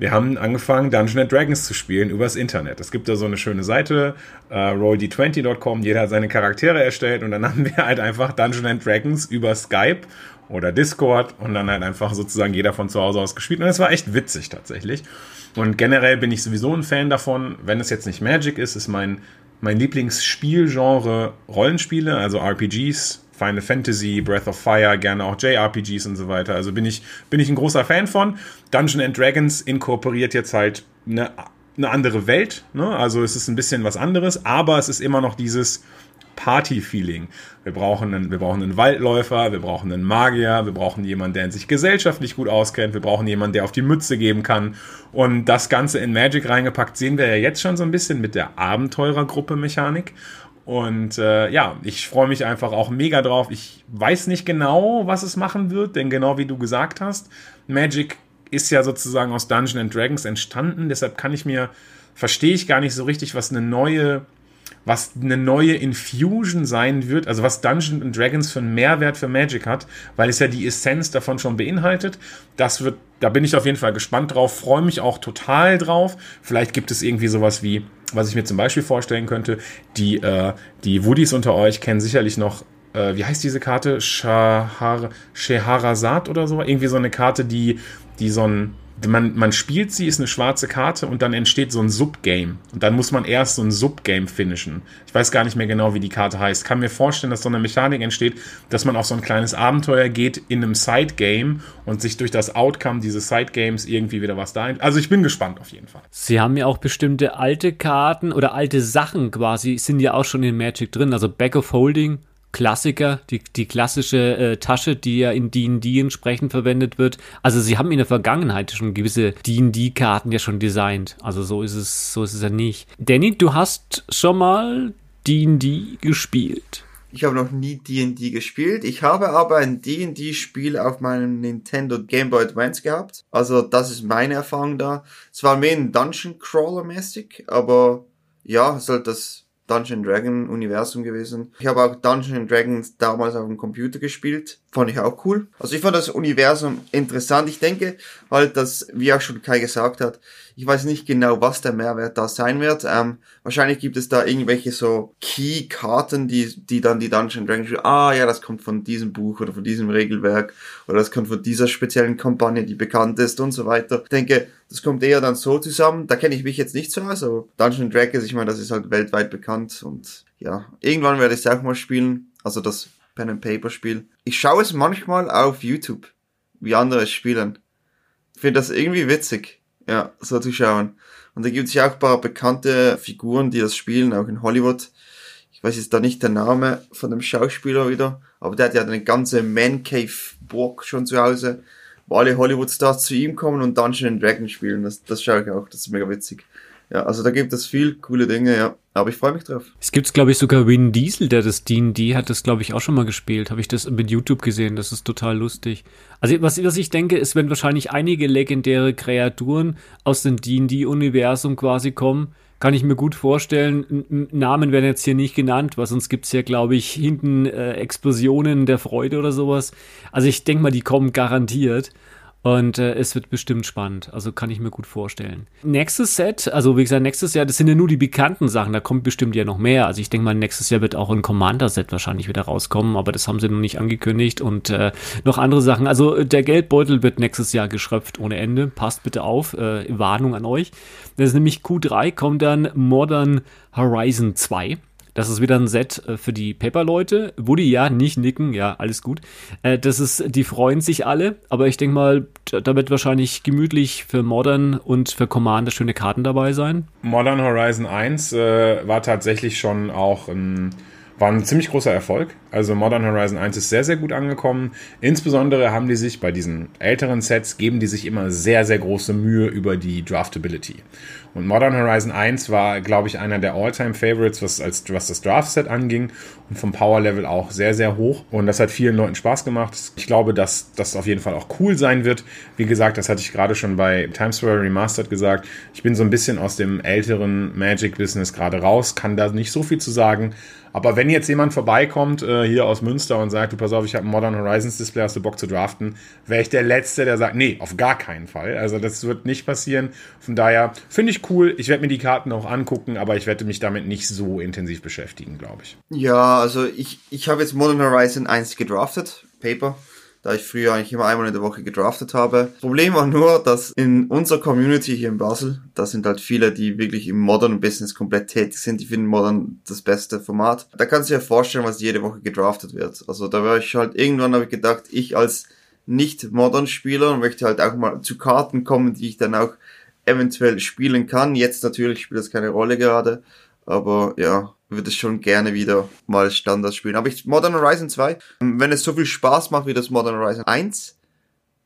Wir haben angefangen, Dungeons Dragons zu spielen übers Internet. Es gibt da so eine schöne Seite, äh, rolld20.com, jeder hat seine Charaktere erstellt und dann haben wir halt einfach Dungeons Dragons über Skype oder Discord und dann halt einfach sozusagen jeder von zu Hause aus gespielt. Und es war echt witzig tatsächlich. Und generell bin ich sowieso ein Fan davon, wenn es jetzt nicht Magic ist, ist mein, mein Lieblingsspielgenre Rollenspiele, also RPGs, Final Fantasy, Breath of Fire, gerne auch JRPGs und so weiter. Also bin ich, bin ich ein großer Fan von. Dungeon and Dragons inkorporiert jetzt halt eine, eine andere Welt. Ne? Also es ist ein bisschen was anderes, aber es ist immer noch dieses Party-Feeling. Wir brauchen, einen, wir brauchen einen Waldläufer, wir brauchen einen Magier, wir brauchen jemanden, der sich gesellschaftlich gut auskennt, wir brauchen jemanden, der auf die Mütze geben kann. Und das Ganze in Magic reingepackt sehen wir ja jetzt schon so ein bisschen mit der Abenteurergruppe-Mechanik. Und äh, ja, ich freue mich einfach auch mega drauf. Ich weiß nicht genau, was es machen wird, denn genau wie du gesagt hast, Magic ist ja sozusagen aus Dungeons and Dragons entstanden. Deshalb kann ich mir, verstehe ich gar nicht so richtig, was eine neue, was eine neue Infusion sein wird, also was Dungeons and Dragons für einen Mehrwert für Magic hat, weil es ja die Essenz davon schon beinhaltet. Das wird, da bin ich auf jeden Fall gespannt drauf, freue mich auch total drauf. Vielleicht gibt es irgendwie sowas wie was ich mir zum Beispiel vorstellen könnte, die, äh, die Woodies unter euch kennen sicherlich noch, äh, wie heißt diese Karte? Shahar, Scheherazad oder so? Irgendwie so eine Karte, die, die so ein, man, man spielt sie, ist eine schwarze Karte und dann entsteht so ein Subgame. Und dann muss man erst so ein Subgame finishen. Ich weiß gar nicht mehr genau, wie die Karte heißt. Kann mir vorstellen, dass so eine Mechanik entsteht, dass man auf so ein kleines Abenteuer geht in einem Sidegame und sich durch das Outcome dieses Sidegames irgendwie wieder was da. Also ich bin gespannt auf jeden Fall. Sie haben ja auch bestimmte alte Karten oder alte Sachen quasi, sind ja auch schon in Magic drin. Also Back of Holding Klassiker, die, die klassische äh, Tasche, die ja in D&D entsprechend verwendet wird. Also sie haben in der Vergangenheit schon gewisse D&D-Karten ja schon designt. Also so ist es, so ist es ja nicht. Danny, du hast schon mal D&D gespielt. Ich habe noch nie D&D gespielt. Ich habe aber ein D&D-Spiel auf meinem Nintendo Game Boy Advance gehabt. Also das ist meine Erfahrung da. Es war mehr ein Dungeon Crawler mäßig, aber ja, es halt das Dungeon Dragon Universum gewesen. Ich habe auch Dungeon Dragons damals auf dem Computer gespielt. Fand ich auch cool. Also ich fand das Universum interessant. Ich denke halt, dass, wie auch schon Kai gesagt hat, ich weiß nicht genau, was der Mehrwert da sein wird. Ähm, wahrscheinlich gibt es da irgendwelche so Key-Karten, die, die dann die Dungeon Dragons, ah ja, das kommt von diesem Buch oder von diesem Regelwerk oder das kommt von dieser speziellen Kampagne, die bekannt ist und so weiter. Ich denke, das kommt eher dann so zusammen. Da kenne ich mich jetzt nicht so aus, aber Dungeon Dragons, ich meine, das ist halt weltweit bekannt und ja, irgendwann werde ich es auch mal spielen. Also das Pen and Paper Spiel. Ich schaue es manchmal auf YouTube, wie andere es spielen. Ich finde das irgendwie witzig ja, so zu schauen. Und da gibt es ja auch ein paar bekannte Figuren, die das spielen, auch in Hollywood. Ich weiß jetzt da nicht der Name von dem Schauspieler wieder, aber der hat ja eine ganze Man Cave Burg schon zu Hause, wo alle Hollywood-Stars zu ihm kommen und Dungeons Dragons spielen. Das, das schaue ich auch, das ist mega witzig. Ja, also da gibt es viel coole Dinge, ja. Aber ich freue mich drauf. Es gibt, glaube ich, sogar Win Diesel, der das D&D hat das, glaube ich, auch schon mal gespielt. Habe ich das mit YouTube gesehen. Das ist total lustig. Also was, was ich denke, ist, wenn wahrscheinlich einige legendäre Kreaturen aus dem D&D-Universum quasi kommen, kann ich mir gut vorstellen. Namen werden jetzt hier nicht genannt, weil sonst gibt's ja, glaube ich, hinten äh, Explosionen der Freude oder sowas. Also ich denke mal, die kommen garantiert. Und äh, es wird bestimmt spannend. Also kann ich mir gut vorstellen. Nächstes Set, also wie gesagt, nächstes Jahr, das sind ja nur die bekannten Sachen. Da kommt bestimmt ja noch mehr. Also ich denke mal, nächstes Jahr wird auch ein Commander-Set wahrscheinlich wieder rauskommen, aber das haben sie noch nicht angekündigt. Und äh, noch andere Sachen. Also der Geldbeutel wird nächstes Jahr geschröpft ohne Ende. Passt bitte auf. Äh, Warnung an euch. Das ist nämlich Q3 kommt dann Modern Horizon 2. Das ist wieder ein Set äh, für die Paper-Leute. Woody, ja, nicht nicken, ja, alles gut. Äh, das ist, die freuen sich alle, aber ich denke mal, da wird wahrscheinlich gemütlich für Modern und für Commander schöne Karten dabei sein. Modern Horizon 1 äh, war tatsächlich schon auch ein war ein ziemlich großer Erfolg. Also Modern Horizon 1 ist sehr, sehr gut angekommen. Insbesondere haben die sich bei diesen älteren Sets, geben die sich immer sehr, sehr große Mühe über die Draftability. Und Modern Horizon 1 war, glaube ich, einer der All-Time-Favorites, was, was das Draft-Set anging und vom Power-Level auch sehr, sehr hoch. Und das hat vielen Leuten Spaß gemacht. Ich glaube, dass das auf jeden Fall auch cool sein wird. Wie gesagt, das hatte ich gerade schon bei Times Square Remastered gesagt. Ich bin so ein bisschen aus dem älteren Magic-Business gerade raus, kann da nicht so viel zu sagen. Aber wenn jetzt jemand vorbeikommt, äh, hier aus Münster und sagt, du pass auf, ich habe ein Modern Horizons Display, hast du Bock zu draften, wäre ich der Letzte, der sagt, nee, auf gar keinen Fall. Also das wird nicht passieren. Von daher finde ich cool. Ich werde mir die Karten auch angucken, aber ich werde mich damit nicht so intensiv beschäftigen, glaube ich. Ja, also ich, ich habe jetzt Modern Horizon 1 gedraftet, Paper da ich früher eigentlich immer einmal in der Woche gedraftet habe. Problem war nur, dass in unserer Community hier in Basel, da sind halt viele, die wirklich im Modern Business komplett tätig sind, die finden Modern das beste Format. Da kannst du dir vorstellen, was jede Woche gedraftet wird. Also da war ich halt, irgendwann habe ich gedacht, ich als nicht Modern Spieler möchte halt auch mal zu Karten kommen, die ich dann auch eventuell spielen kann. Jetzt natürlich spielt das keine Rolle gerade, aber ja, würde es schon gerne wieder mal Standard spielen. Aber ich, Modern Horizon 2, wenn es so viel Spaß macht wie das Modern Horizon 1,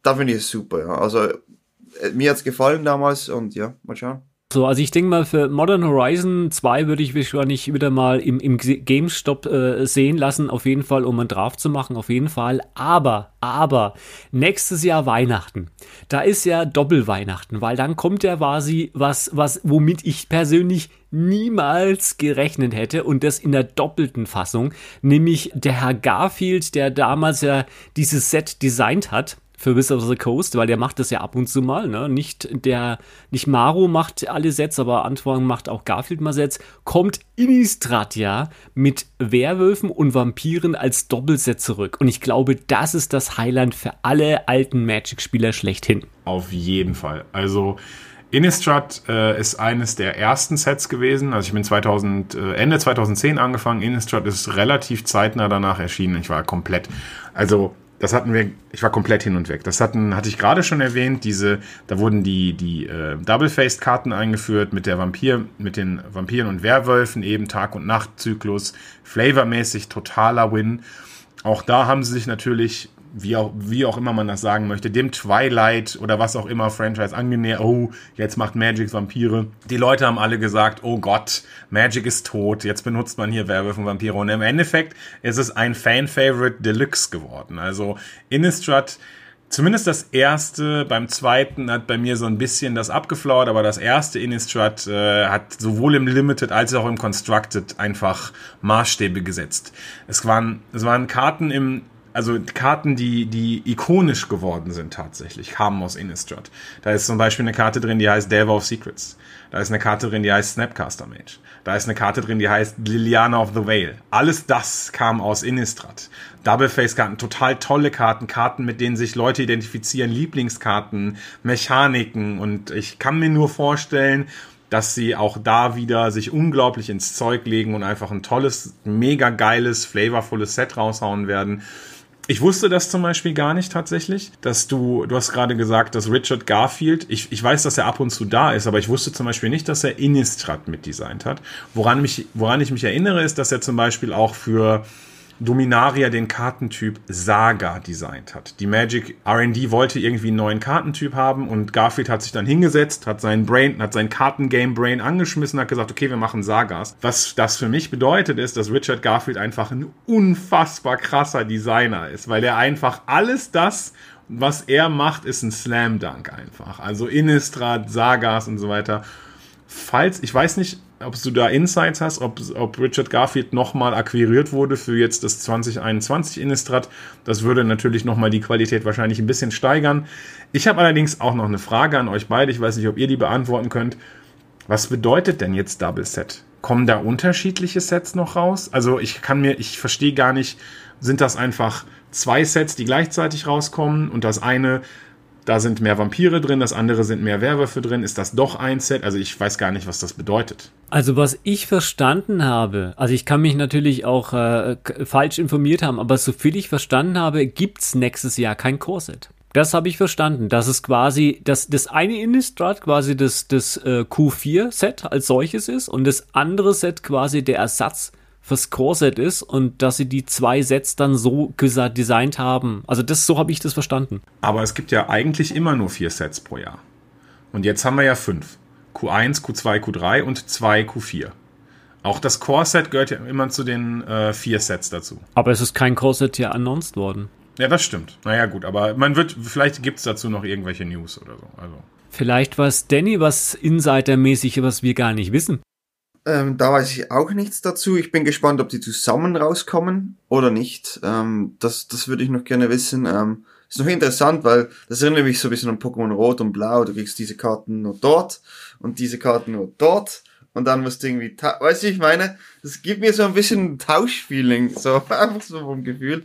da finde ich es super, ja. Also, äh, mir hat's gefallen damals und ja, mal schauen. So, also ich denke mal, für Modern Horizon 2 würde ich wahrscheinlich wieder mal im, im GameStop äh, sehen lassen, auf jeden Fall, um einen Draft zu machen, auf jeden Fall. Aber, aber, nächstes Jahr Weihnachten, da ist ja Doppelweihnachten, weil dann kommt ja quasi was, was, womit ich persönlich niemals gerechnet hätte und das in der doppelten Fassung, nämlich der Herr Garfield, der damals ja dieses Set designt hat für Wizard of the Coast, weil der macht das ja ab und zu mal, ne? Nicht der, nicht Maru macht alle Sets, aber Antoine macht auch Garfield mal Sets. Kommt Innistrad ja mit Werwölfen und Vampiren als Doppelset zurück. Und ich glaube, das ist das Highlight für alle alten Magic-Spieler schlechthin. Auf jeden Fall. Also, Innistrad äh, ist eines der ersten Sets gewesen. Also ich bin 2000, äh, Ende 2010 angefangen. Innistrad ist relativ zeitnah danach erschienen. Ich war komplett, also das hatten wir, ich war komplett hin und weg. Das hatten, hatte ich gerade schon erwähnt, diese, da wurden die, die äh, Double-Faced-Karten eingeführt mit der Vampir, mit den Vampiren und Werwölfen, eben Tag- und Nachtzyklus, flavormäßig totaler Win. Auch da haben sie sich natürlich wie auch, wie auch immer man das sagen möchte, dem Twilight oder was auch immer Franchise angenähert. Oh, jetzt macht Magic Vampire. Die Leute haben alle gesagt, oh Gott, Magic ist tot, jetzt benutzt man hier Werwölfe und Vampire. Und im Endeffekt ist es ein Fan-Favorite Deluxe geworden. Also Innistrad, zumindest das erste, beim zweiten hat bei mir so ein bisschen das abgeflaut, aber das erste Innistrad äh, hat sowohl im Limited als auch im Constructed einfach Maßstäbe gesetzt. Es waren, es waren Karten im also Karten, die, die ikonisch geworden sind tatsächlich, kamen aus Innistrad. Da ist zum Beispiel eine Karte drin, die heißt Delver of Secrets. Da ist eine Karte drin, die heißt Snapcaster Mage. Da ist eine Karte drin, die heißt Liliana of the Vale. Alles das kam aus Innistrad. Double Face Karten, total tolle Karten, Karten, mit denen sich Leute identifizieren, Lieblingskarten, Mechaniken und ich kann mir nur vorstellen, dass sie auch da wieder sich unglaublich ins Zeug legen und einfach ein tolles, mega geiles, flavorvolles Set raushauen werden. Ich wusste das zum Beispiel gar nicht tatsächlich, dass du, du hast gerade gesagt, dass Richard Garfield, ich, ich weiß, dass er ab und zu da ist, aber ich wusste zum Beispiel nicht, dass er Innistrad mitdesignt hat. Woran, mich, woran ich mich erinnere, ist, dass er zum Beispiel auch für Dominaria den Kartentyp Saga designt hat. Die Magic R&D wollte irgendwie einen neuen Kartentyp haben und Garfield hat sich dann hingesetzt, hat sein Brain, hat sein Kartengame Brain angeschmissen, hat gesagt, okay, wir machen Sagas. Was das für mich bedeutet ist, dass Richard Garfield einfach ein unfassbar krasser Designer ist, weil er einfach alles das was er macht, ist ein Slam Dunk einfach. Also Innistrad, Sagas und so weiter. Falls, ich weiß nicht, ob du da Insights hast, ob, ob Richard Garfield nochmal akquiriert wurde für jetzt das 2021 Innistrad. Das würde natürlich nochmal die Qualität wahrscheinlich ein bisschen steigern. Ich habe allerdings auch noch eine Frage an euch beide. Ich weiß nicht, ob ihr die beantworten könnt. Was bedeutet denn jetzt Double Set? Kommen da unterschiedliche Sets noch raus? Also ich kann mir, ich verstehe gar nicht, sind das einfach zwei Sets, die gleichzeitig rauskommen und das eine da sind mehr Vampire drin, das andere sind mehr Werwölfe drin. Ist das doch ein Set? Also ich weiß gar nicht, was das bedeutet. Also was ich verstanden habe, also ich kann mich natürlich auch äh, falsch informiert haben, aber so viel ich verstanden habe, gibt's nächstes Jahr kein Core-Set. Das habe ich verstanden. Das ist quasi, dass das eine Innistrad quasi das, das äh, Q4-Set als solches ist und das andere Set quasi der Ersatz fürs Core-Set ist und dass sie die zwei Sets dann so gesagt designt haben. Also das so habe ich das verstanden. Aber es gibt ja eigentlich immer nur vier Sets pro Jahr. Und jetzt haben wir ja fünf. Q1, Q2, Q3 und zwei Q4. Auch das Core-Set gehört ja immer zu den äh, vier Sets dazu. Aber es ist kein Core-Set hier announced worden. Ja, das stimmt. Naja, gut, aber man wird, vielleicht gibt es dazu noch irgendwelche News oder so. Also. Vielleicht was Danny was Insider-mäßig, was wir gar nicht wissen. Ähm, da weiß ich auch nichts dazu. Ich bin gespannt, ob die zusammen rauskommen oder nicht. Ähm, das, das würde ich noch gerne wissen. Ähm, ist noch interessant, weil das erinnert mich so ein bisschen an Pokémon Rot und Blau. Du kriegst diese Karten nur dort und diese Karten nur dort. Und dann musst du irgendwie, weißt du, ich meine, das gibt mir so ein bisschen Tauschfeeling, so einfach so vom Gefühl.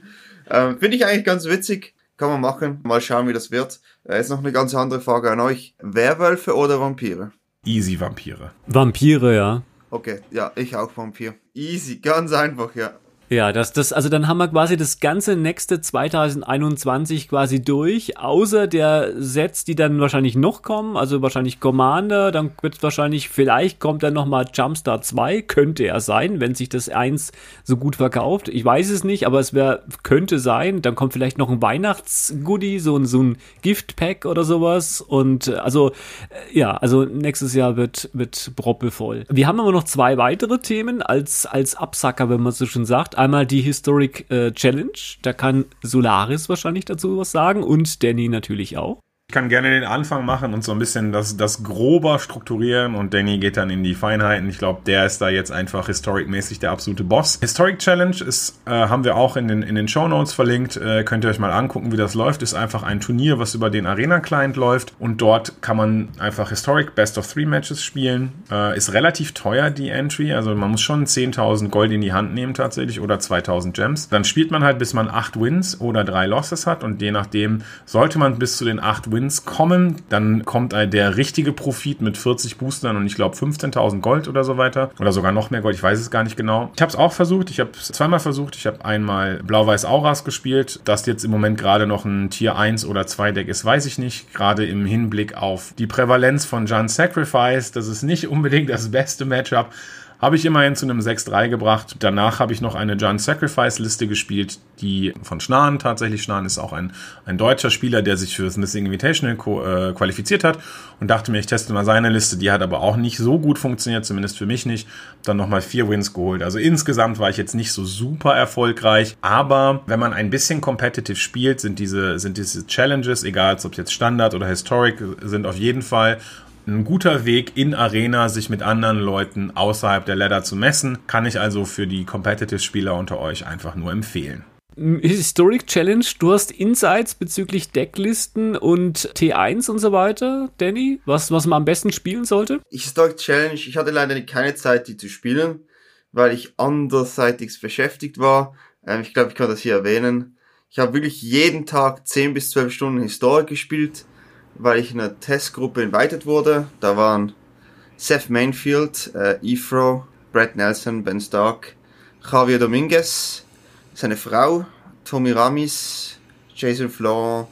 Ähm, Finde ich eigentlich ganz witzig. Kann man machen. Mal schauen, wie das wird. Äh, jetzt noch eine ganz andere Frage an euch. Werwölfe oder Vampire? Easy Vampire. Vampire, ja. Okay, ja, ich auch Vampir. Easy, ganz einfach, ja. Ja, das, das, also dann haben wir quasi das ganze nächste 2021 quasi durch, außer der Sets, die dann wahrscheinlich noch kommen, also wahrscheinlich Commander, dann wird wahrscheinlich, vielleicht kommt dann nochmal Jumpstart 2, könnte er sein, wenn sich das 1 so gut verkauft. Ich weiß es nicht, aber es wäre, könnte sein, dann kommt vielleicht noch ein Weihnachtsgoodie, so ein, so ein Giftpack oder sowas und äh, also, äh, ja, also nächstes Jahr wird, wird proppevoll. Wir haben aber noch zwei weitere Themen als, als Absacker, wenn man so schon sagt einmal die Historic äh, Challenge. Da kann Solaris wahrscheinlich dazu was sagen und Danny natürlich auch. Ich kann gerne den Anfang machen und so ein bisschen das, das grober strukturieren und Danny geht dann in die Feinheiten. Ich glaube, der ist da jetzt einfach historic-mäßig der absolute Boss. Historic Challenge ist, äh, haben wir auch in den, in den Show Notes verlinkt. Äh, könnt ihr euch mal angucken, wie das läuft. Ist einfach ein Turnier, was über den Arena-Client läuft und dort kann man einfach Historic Best of Three Matches spielen. Äh, ist relativ teuer, die Entry. Also man muss schon 10.000 Gold in die Hand nehmen tatsächlich oder 2.000 Gems. Dann spielt man halt, bis man 8 Wins oder 3 Losses hat und je nachdem sollte man bis zu den 8 Wins Wins kommen, dann kommt der richtige Profit mit 40 Boostern und ich glaube 15.000 Gold oder so weiter. Oder sogar noch mehr Gold, ich weiß es gar nicht genau. Ich habe es auch versucht, ich habe es zweimal versucht. Ich habe einmal Blau-Weiß Auras gespielt. Dass jetzt im Moment gerade noch ein Tier 1 oder 2 Deck ist, weiß ich nicht. Gerade im Hinblick auf die Prävalenz von Jan Sacrifice, das ist nicht unbedingt das beste Matchup. Habe ich immerhin zu einem 6-3 gebracht. Danach habe ich noch eine John Sacrifice Liste gespielt, die von Schnarren tatsächlich. Schnarren ist auch ein, ein deutscher Spieler, der sich für das Missing Invitational äh, qualifiziert hat und dachte mir, ich teste mal seine Liste. Die hat aber auch nicht so gut funktioniert, zumindest für mich nicht. Dann nochmal vier Wins geholt. Also insgesamt war ich jetzt nicht so super erfolgreich. Aber wenn man ein bisschen competitive spielt, sind diese, sind diese Challenges, egal ob es jetzt Standard oder Historic sind, auf jeden Fall ein guter Weg in Arena, sich mit anderen Leuten außerhalb der Ladder zu messen. Kann ich also für die Competitive-Spieler unter euch einfach nur empfehlen. Historic Challenge, du hast Insights bezüglich Decklisten und T1 und so weiter, Danny, was, was man am besten spielen sollte? Historic Challenge, ich hatte leider keine Zeit, die zu spielen, weil ich anderseitig beschäftigt war. Ähm, ich glaube, ich kann das hier erwähnen. Ich habe wirklich jeden Tag 10 bis 12 Stunden Historic gespielt weil ich in einer Testgruppe invited wurde. Da waren Seth Mainfield, äh, Ifro, Brad Nelson, Ben Stark, Javier Dominguez, seine Frau, Tommy Ramis, Jason Florent.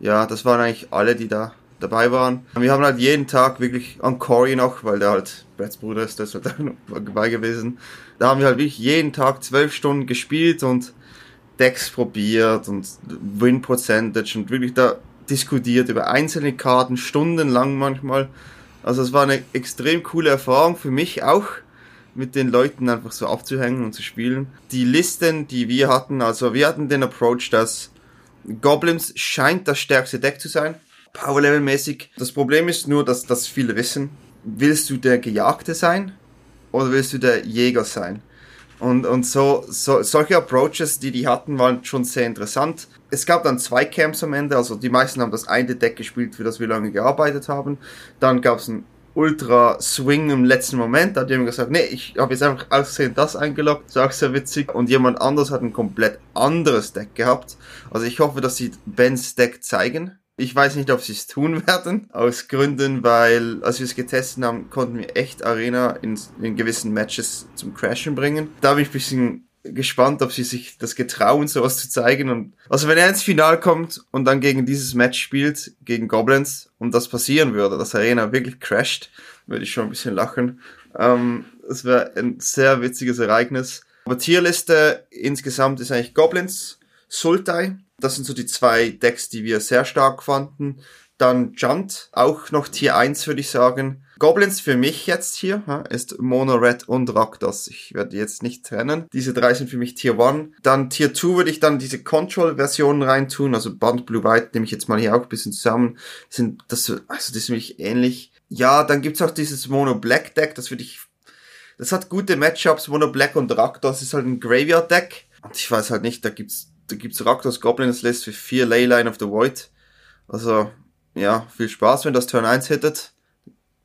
Ja, das waren eigentlich alle, die da dabei waren. Wir haben halt jeden Tag wirklich an Corey noch, weil der halt Brads Bruder ist, der ist halt noch dabei gewesen. Da haben wir halt wirklich jeden Tag zwölf Stunden gespielt und Decks probiert und Win Percentage und wirklich da diskutiert über einzelne Karten, stundenlang manchmal. Also es war eine extrem coole Erfahrung für mich auch, mit den Leuten einfach so abzuhängen und zu spielen. Die Listen, die wir hatten, also wir hatten den Approach, dass Goblins scheint das stärkste Deck zu sein, Power-Level-mäßig. Das Problem ist nur, dass das viele wissen. Willst du der Gejagte sein oder willst du der Jäger sein? Und, und so, so, solche Approaches, die die hatten, waren schon sehr interessant. Es gab dann zwei Camps am Ende, also die meisten haben das eine Deck gespielt, für das wir lange gearbeitet haben. Dann gab es ein Ultra Swing im letzten Moment. Da hat jemand gesagt, nee, ich habe jetzt einfach aussehen das eingeloggt. Das ist auch sehr witzig. Und jemand anderes hat ein komplett anderes Deck gehabt. Also ich hoffe, dass sie Bens Deck zeigen. Ich weiß nicht, ob sie es tun werden, aus Gründen, weil als wir es getestet haben, konnten wir echt Arena in, in gewissen Matches zum Crashen bringen. Da bin ich ein bisschen gespannt, ob sie sich das getrauen, sowas zu zeigen. Und also wenn er ins Finale kommt und dann gegen dieses Match spielt, gegen Goblins, und das passieren würde, dass Arena wirklich crasht, würde ich schon ein bisschen lachen. Ähm, das wäre ein sehr witziges Ereignis. Aber Tierliste insgesamt ist eigentlich Goblins, Sultai, das sind so die zwei Decks, die wir sehr stark fanden. Dann Junt, auch noch Tier 1 würde ich sagen. Goblins für mich jetzt hier ist Mono Red und Rakdos. Ich werde jetzt nicht trennen. Diese drei sind für mich Tier 1. Dann Tier 2 würde ich dann diese Control-Versionen reintun. Also Band Blue White nehme ich jetzt mal hier auch ein bisschen zusammen. Sind das, also das ist nämlich ähnlich. Ja, dann gibt's auch dieses Mono Black Deck. Das würde ich Das hat gute Matchups, Mono Black und Raktos ist halt ein Graveyard-Deck. Und ich weiß halt nicht, da gibt's, da gibt's Raktos Goblins List für vier Leyline of the Void. Also, ja, viel Spaß, wenn das Turn 1 hittet.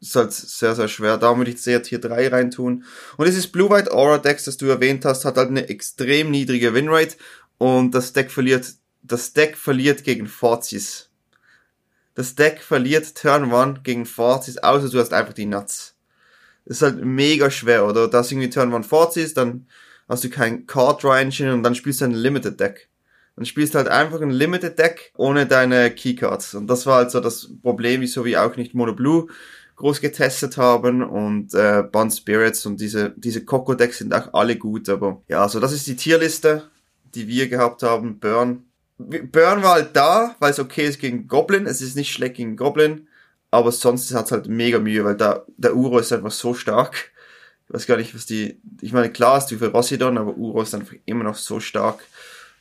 Ist halt sehr, sehr schwer. Da würde ich sehr Tier 3 reintun. Und dieses Blue-White Aura Decks, das du erwähnt hast, hat halt eine extrem niedrige Winrate. Und das Deck verliert, das Deck verliert gegen Forzis. Das Deck verliert Turn 1 gegen Forzis, außer du hast einfach die Nuts. Das ist halt mega schwer, oder? Da ist irgendwie Turn 1 Forzis, dann hast du kein Card Engine und dann spielst du ein Limited Deck. Dann spielst du halt einfach ein Limited Deck ohne deine Keycards. Und das war also das Problem, wieso wir auch nicht Mono Blue groß getestet haben und äh, Bond Spirits und diese, diese Coco Decks sind auch alle gut, aber ja, also das ist die Tierliste, die wir gehabt haben. Burn. Burn war halt da, weil es okay ist gegen Goblin, es ist nicht schlecht gegen Goblin, aber sonst hat es halt mega Mühe, weil da, der Uro ist einfach so stark. Ich weiß gar nicht, was die, ich meine, klar ist die für Rossidon, aber Uro ist einfach immer noch so stark.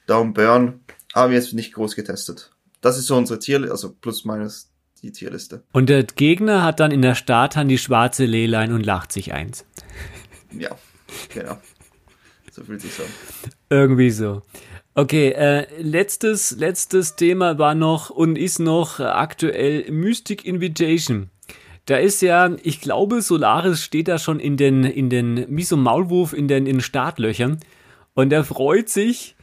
Darum Burn haben wir jetzt nicht groß getestet. Das ist so unsere Tier, also plus minus die Tierliste. Und der Gegner hat dann in der Starthand die schwarze Leyline und lacht sich eins. Ja, genau. So fühlt sich an. Irgendwie so. Okay, äh, letztes, letztes Thema war noch und ist noch aktuell Mystic Invitation. Da ist ja, ich glaube, Solaris steht da schon in den, in den, wie so ein Maulwurf in den, in den Startlöchern. Und er freut sich,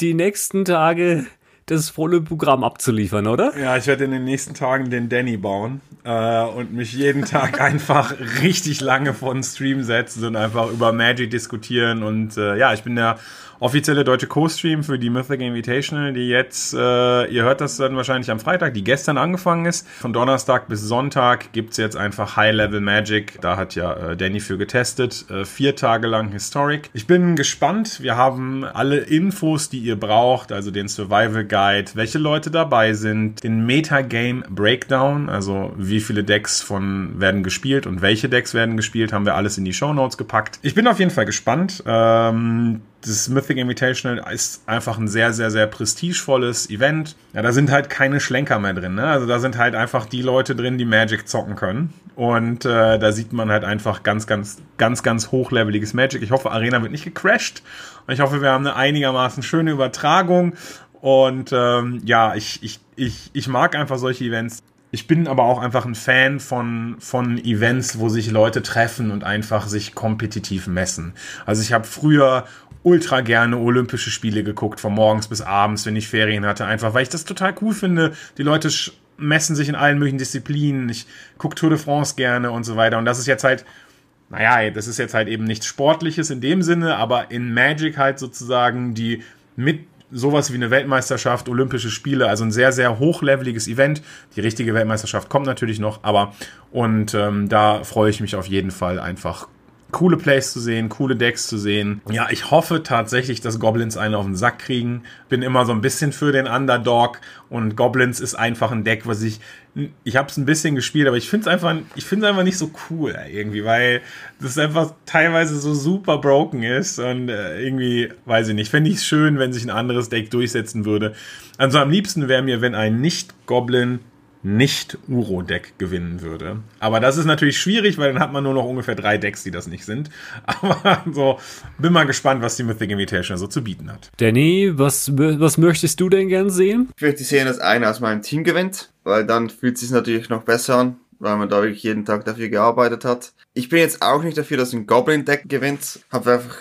die nächsten Tage das volle Programm abzuliefern, oder? Ja, ich werde in den nächsten Tagen den Danny bauen äh, und mich jeden Tag einfach richtig lange vor den Stream setzen und einfach über Magic diskutieren. Und äh, ja, ich bin der offizielle deutsche Co-Stream für die Mythic Invitational, die jetzt, äh, ihr hört das dann wahrscheinlich am Freitag, die gestern angefangen ist. Von Donnerstag bis Sonntag gibt's jetzt einfach High-Level Magic. Da hat ja äh, Danny für getestet. Äh, vier Tage lang Historic. Ich bin gespannt. Wir haben alle Infos, die ihr braucht, also den Survival Guide, welche Leute dabei sind, den Metagame Breakdown, also wie viele Decks von werden gespielt und welche Decks werden gespielt, haben wir alles in die Show Notes gepackt. Ich bin auf jeden Fall gespannt. Ähm, das Mythic Invitational ist einfach ein sehr, sehr, sehr prestigevolles Event. Ja, da sind halt keine Schlenker mehr drin. Ne? Also da sind halt einfach die Leute drin, die Magic zocken können. Und äh, da sieht man halt einfach ganz, ganz, ganz, ganz hochleveliges Magic. Ich hoffe, Arena wird nicht gecrashed. Und ich hoffe, wir haben eine einigermaßen schöne Übertragung. Und ähm, ja, ich, ich, ich, ich mag einfach solche Events. Ich bin aber auch einfach ein Fan von, von Events, wo sich Leute treffen und einfach sich kompetitiv messen. Also ich habe früher ultra gerne Olympische Spiele geguckt, von morgens bis abends, wenn ich Ferien hatte, einfach weil ich das total cool finde. Die Leute messen sich in allen möglichen Disziplinen. Ich gucke Tour de France gerne und so weiter. Und das ist jetzt halt, naja, das ist jetzt halt eben nichts Sportliches in dem Sinne, aber in Magic halt sozusagen die mit sowas wie eine Weltmeisterschaft, Olympische Spiele, also ein sehr, sehr hochleveliges Event. Die richtige Weltmeisterschaft kommt natürlich noch, aber und ähm, da freue ich mich auf jeden Fall einfach coole Plays zu sehen, coole Decks zu sehen. Ja, ich hoffe tatsächlich, dass Goblins einen auf den Sack kriegen. Bin immer so ein bisschen für den Underdog und Goblins ist einfach ein Deck, was ich ich habe es ein bisschen gespielt, aber ich finde es einfach ich finde einfach nicht so cool irgendwie, weil das einfach teilweise so super broken ist und äh, irgendwie weiß ich nicht, fände ich es schön, wenn sich ein anderes Deck durchsetzen würde. Also am liebsten wäre mir, wenn ein nicht Goblin nicht Uro-Deck gewinnen würde. Aber das ist natürlich schwierig, weil dann hat man nur noch ungefähr drei Decks, die das nicht sind. Aber so, bin mal gespannt, was die Mythic Invitation so zu bieten hat. Danny, was, was möchtest du denn gern sehen? Ich möchte sehen, dass einer aus meinem Team gewinnt, weil dann fühlt es sich natürlich noch besser an, weil man da wirklich jeden Tag dafür gearbeitet hat. Ich bin jetzt auch nicht dafür, dass ein Goblin-Deck gewinnt. Hab einfach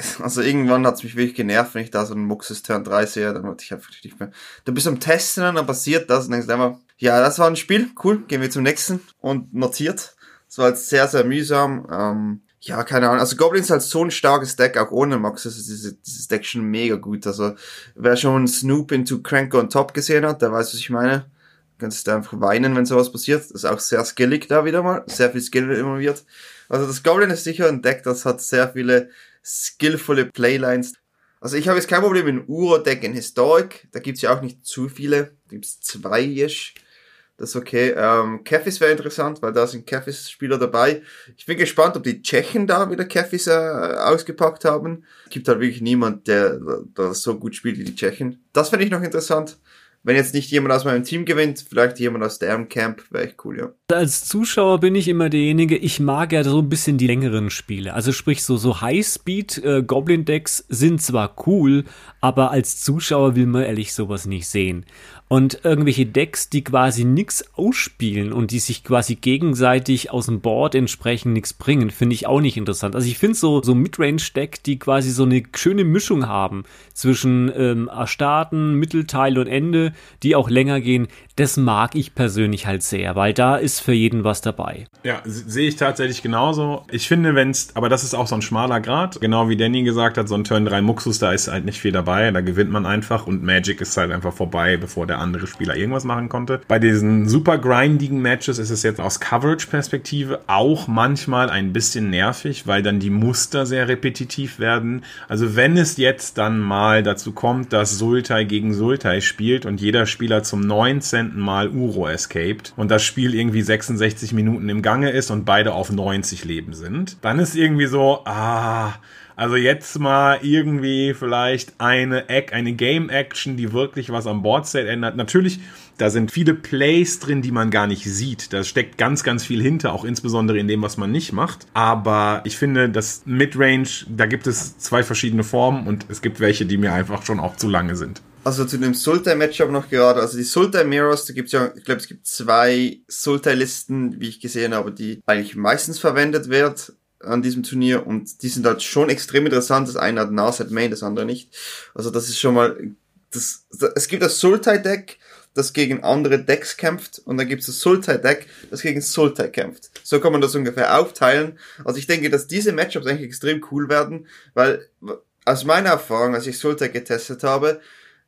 also irgendwann hat es mich wirklich genervt, wenn ich da so einen Muxus Turn 3 sehe, dann wollte ich einfach nicht mehr. Du bist am Testen und dann passiert das und denkst einfach, ja, das war ein Spiel, cool, gehen wir zum nächsten und notiert. Das war jetzt sehr, sehr mühsam. Ähm, ja, keine Ahnung. Also Goblins ist halt so ein starkes Deck, auch ohne Mox ist dieses, dieses Deck schon mega gut. Also wer schon Snoop into Cranko on Top gesehen hat, der weiß, was ich meine. Kannst du einfach weinen, wenn sowas passiert. Das ist auch sehr skillig da wieder mal. Sehr viel Skill involviert. Also das Goblin ist sicher ein Deck, das hat sehr viele skillvolle Playlines. Also ich habe jetzt kein Problem mit einem Uro-Deck in Historic. Da gibt's ja auch nicht zu viele. Da gibt's zwei ish das ist okay. Ähm, Kefis wäre interessant, weil da sind Kefis-Spieler dabei. Ich bin gespannt, ob die Tschechen da wieder Kefis äh, ausgepackt haben. Es gibt halt wirklich niemand, der, der so gut spielt wie die Tschechen. Das finde ich noch interessant. Wenn jetzt nicht jemand aus meinem Team gewinnt, vielleicht jemand aus deren Camp, wäre echt cool, ja. Als Zuschauer bin ich immer derjenige, ich mag ja so ein bisschen die längeren Spiele. Also sprich so, so Highspeed äh, sind zwar cool, aber als Zuschauer will man ehrlich sowas nicht sehen. Und irgendwelche Decks, die quasi nix ausspielen und die sich quasi gegenseitig aus dem Board entsprechend nichts bringen, finde ich auch nicht interessant. Also ich finde so, so Midrange-Deck, die quasi so eine schöne Mischung haben zwischen ähm, Starten, Mittelteil und Ende, die auch länger gehen, das mag ich persönlich halt sehr, weil da ist für jeden was dabei. Ja, sehe ich tatsächlich genauso. Ich finde, wenn es, aber das ist auch so ein schmaler Grad, genau wie Danny gesagt hat, so ein Turn 3 Muxus, da ist halt nicht viel dabei, da gewinnt man einfach und Magic ist halt einfach vorbei, bevor der andere Spieler irgendwas machen konnte. Bei diesen super grindigen Matches ist es jetzt aus Coverage-Perspektive auch manchmal ein bisschen nervig, weil dann die Muster sehr repetitiv werden. Also wenn es jetzt dann mal dazu kommt, dass Sultai gegen Sultai spielt und jeder Spieler zum 19 zehnten Mal Uro escaped und das Spiel irgendwie 66 Minuten im Gange ist und beide auf 90 Leben sind, dann ist irgendwie so, ah, also jetzt mal irgendwie vielleicht eine Act, eine Game Action, die wirklich was am Boardstate ändert. Natürlich, da sind viele Plays drin, die man gar nicht sieht. Da steckt ganz, ganz viel hinter, auch insbesondere in dem, was man nicht macht. Aber ich finde, das Midrange, da gibt es zwei verschiedene Formen und es gibt welche, die mir einfach schon auch zu lange sind also zu dem Sultai-Matchup noch gerade, also die Sultai Mirrors, da gibt's ja, ich glaube, es gibt zwei Sultai-Listen, wie ich gesehen habe, die eigentlich meistens verwendet wird an diesem Turnier und die sind halt schon extrem interessant. Das eine hat Narset Main, das andere nicht. Also das ist schon mal, das, das es gibt das Sultai-Deck, das gegen andere Decks kämpft und dann gibt es das Sultai-Deck, das gegen Sultai kämpft. So kann man das ungefähr aufteilen. Also ich denke, dass diese Matchups eigentlich extrem cool werden, weil aus meiner Erfahrung, als ich Sultai getestet habe,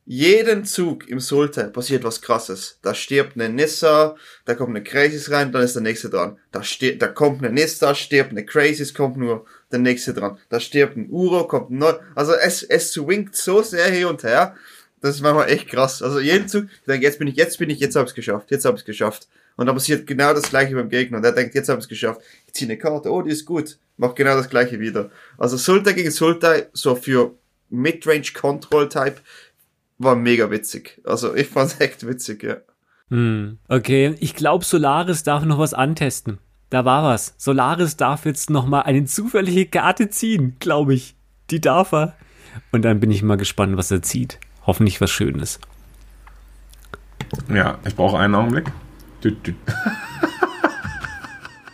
jeden Zug im Sultan passiert was krasses. Da stirbt eine Nissa, da kommt eine Crazy rein, dann ist der nächste dran. Da, stirbt, da kommt eine Nissa, stirbt eine Crazy, kommt nur der nächste dran. Da stirbt ein Uro, kommt ein Neu. Also es, es swingt so sehr hin und her. Das ist manchmal echt krass. Also jeden Zug, ich denke, jetzt bin ich, jetzt bin ich, jetzt hab's geschafft, jetzt hab ich's geschafft. Und dann passiert genau das gleiche beim Gegner. Und er denkt, jetzt hab ich's geschafft. Ich ziehe eine Karte, oh, die ist gut. Mach genau das gleiche wieder. Also Sultai gegen Sultai, so für Midrange Control Type, war mega witzig. Also ich fand's echt witzig, ja. Hm, okay, ich glaube, Solaris darf noch was antesten. Da war was. Solaris darf jetzt noch mal eine zufällige Karte ziehen, glaube ich. Die darf er. Und dann bin ich mal gespannt, was er zieht. Hoffentlich was Schönes. Ja, ich brauche einen Augenblick.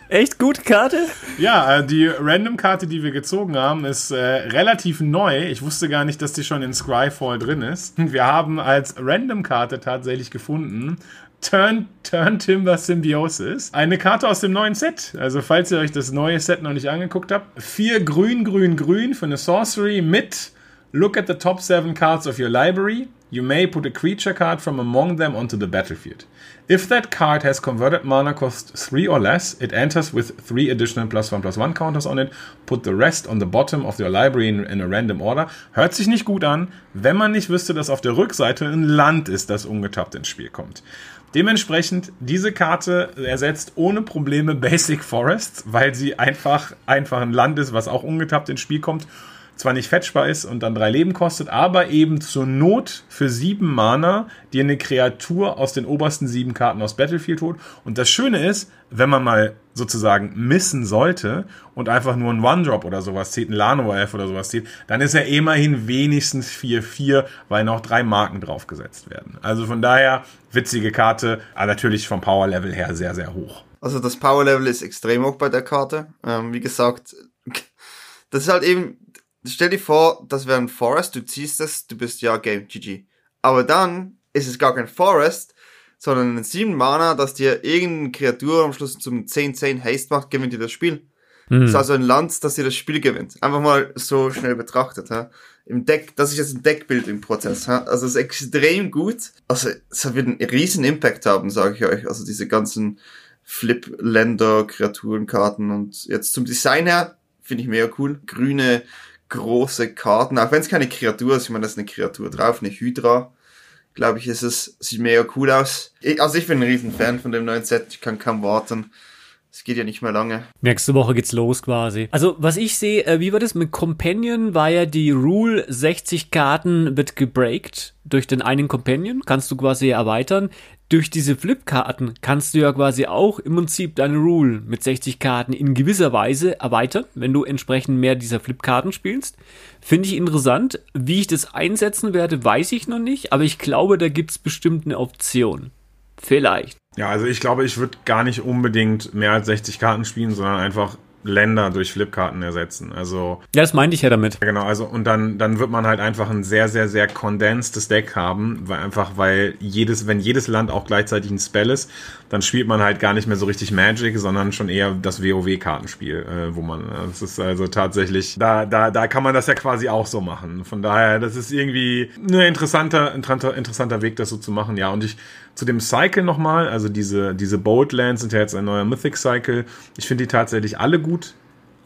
Echt gute Karte? Ja, äh, die Random-Karte, die wir gezogen haben, ist äh, relativ neu. Ich wusste gar nicht, dass die schon in Scryfall drin ist. Wir haben als Random-Karte tatsächlich gefunden Turn, Turn Timber Symbiosis. Eine Karte aus dem neuen Set. Also, falls ihr euch das neue Set noch nicht angeguckt habt. Vier grün, grün, grün für eine Sorcery mit Look at the top seven cards of your library. You may put a creature card from among them onto the battlefield. If that card has converted mana cost 3 or less, it enters with 3 additional plus 1 plus 1 counters on it. Put the rest on the bottom of your library in, in, a random order. Hört sich nicht gut an, wenn man nicht wüsste, dass auf der Rückseite ein Land ist, das ungetappt ins Spiel kommt. Dementsprechend, diese Karte ersetzt ohne Probleme Basic Forests, weil sie einfach, einfach ein Land ist, was auch ungetappt ins Spiel kommt zwar nicht fetchbar ist und dann drei Leben kostet, aber eben zur Not für sieben Mana dir eine Kreatur aus den obersten sieben Karten aus Battlefield holt. Und das Schöne ist, wenn man mal sozusagen missen sollte und einfach nur ein One-Drop oder sowas zieht, ein Lano-Elf oder sowas zieht, dann ist er immerhin wenigstens 4-4, weil noch drei Marken draufgesetzt werden. Also von daher, witzige Karte, aber natürlich vom Power-Level her sehr, sehr hoch. Also das Power-Level ist extrem hoch bei der Karte. Ähm, wie gesagt, das ist halt eben, stell dir vor, das wäre ein Forest, du ziehst es, du bist ja Game GG. Aber dann ist es gar kein Forest, sondern ein 7 Mana, dass dir irgendeine Kreatur am Schluss zum 10-10 Haste macht, gewinnt dir das Spiel. Mhm. Das ist also ein Land, das dir das Spiel gewinnt. Einfach mal so schnell betrachtet. Ha? Im Deck, das ist jetzt ein Deckbild im Prozess. Ha? Also es ist extrem gut. Also es wird einen riesen Impact haben, sage ich euch. Also diese ganzen Flip-Länder, Kreaturenkarten und jetzt zum Design her finde ich mega cool. Grüne große Karten, auch wenn es keine Kreatur ist, ich meine, das ist eine Kreatur drauf, eine Hydra, glaube ich, ist es, sieht mega cool aus. Ich, also ich bin ein riesen Fan von dem neuen Set, ich kann kaum warten. Es geht ja nicht mehr lange. Nächste Woche geht's los quasi. Also, was ich sehe, äh, wie war das mit Companion? War ja die Rule 60 Karten wird gebreakt durch den einen Companion. Kannst du quasi erweitern. Durch diese Flipkarten kannst du ja quasi auch im Prinzip deine Rule mit 60 Karten in gewisser Weise erweitern, wenn du entsprechend mehr dieser Flipkarten spielst. Finde ich interessant. Wie ich das einsetzen werde, weiß ich noch nicht, aber ich glaube, da gibt's bestimmt eine Option. Vielleicht. Ja, also ich glaube, ich würde gar nicht unbedingt mehr als 60 Karten spielen, sondern einfach Länder durch Flipkarten ersetzen. Also Ja, das meinte ich ja damit. genau, also und dann dann wird man halt einfach ein sehr sehr sehr condenstes Deck haben, weil einfach weil jedes wenn jedes Land auch gleichzeitig ein Spell ist, dann spielt man halt gar nicht mehr so richtig Magic, sondern schon eher das WoW Kartenspiel, äh, wo man äh, das ist also tatsächlich da da da kann man das ja quasi auch so machen. Von daher, das ist irgendwie ein interessanter interessanter interessanter Weg das so zu machen. Ja, und ich zu dem Cycle nochmal, also diese, diese Boatlands sind ja jetzt ein neuer Mythic Cycle. Ich finde die tatsächlich alle gut,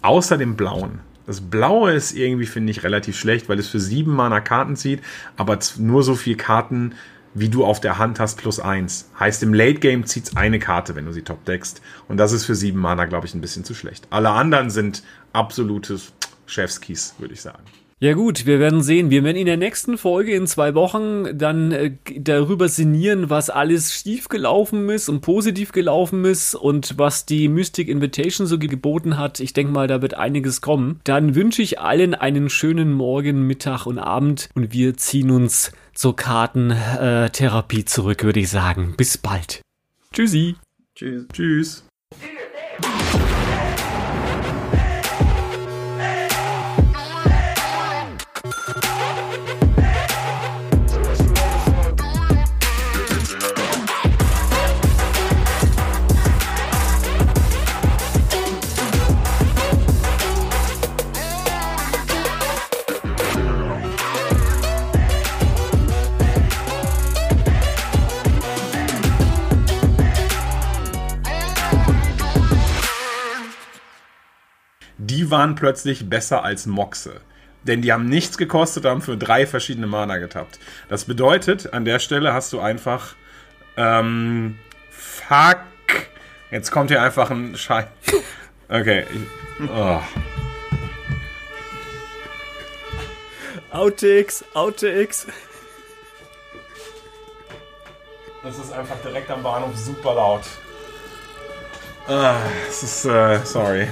außer dem blauen. Das blaue ist irgendwie, finde ich, relativ schlecht, weil es für sieben Mana Karten zieht, aber nur so viel Karten, wie du auf der Hand hast, plus eins. Heißt, im Late Game zieht's eine Karte, wenn du sie top deckst. Und das ist für sieben Mana, glaube ich, ein bisschen zu schlecht. Alle anderen sind absolutes Chefskis, würde ich sagen. Ja gut, wir werden sehen. Wir werden in der nächsten Folge in zwei Wochen dann äh, darüber sinnieren, was alles schief gelaufen ist und positiv gelaufen ist und was die Mystic Invitation so geboten hat. Ich denke mal, da wird einiges kommen. Dann wünsche ich allen einen schönen Morgen, Mittag und Abend und wir ziehen uns zur Kartentherapie äh, zurück, würde ich sagen. Bis bald. Tschüssi. Tschüss. Tschüss. Die waren plötzlich besser als Moxe. Denn die haben nichts gekostet, haben für drei verschiedene Mana getappt. Das bedeutet, an der Stelle hast du einfach. Ähm, fuck. Jetzt kommt hier einfach ein Schein. Okay. Oh. Outtakes, Outtakes. Das ist einfach direkt am Bahnhof super laut. Ah, es ist, äh, sorry.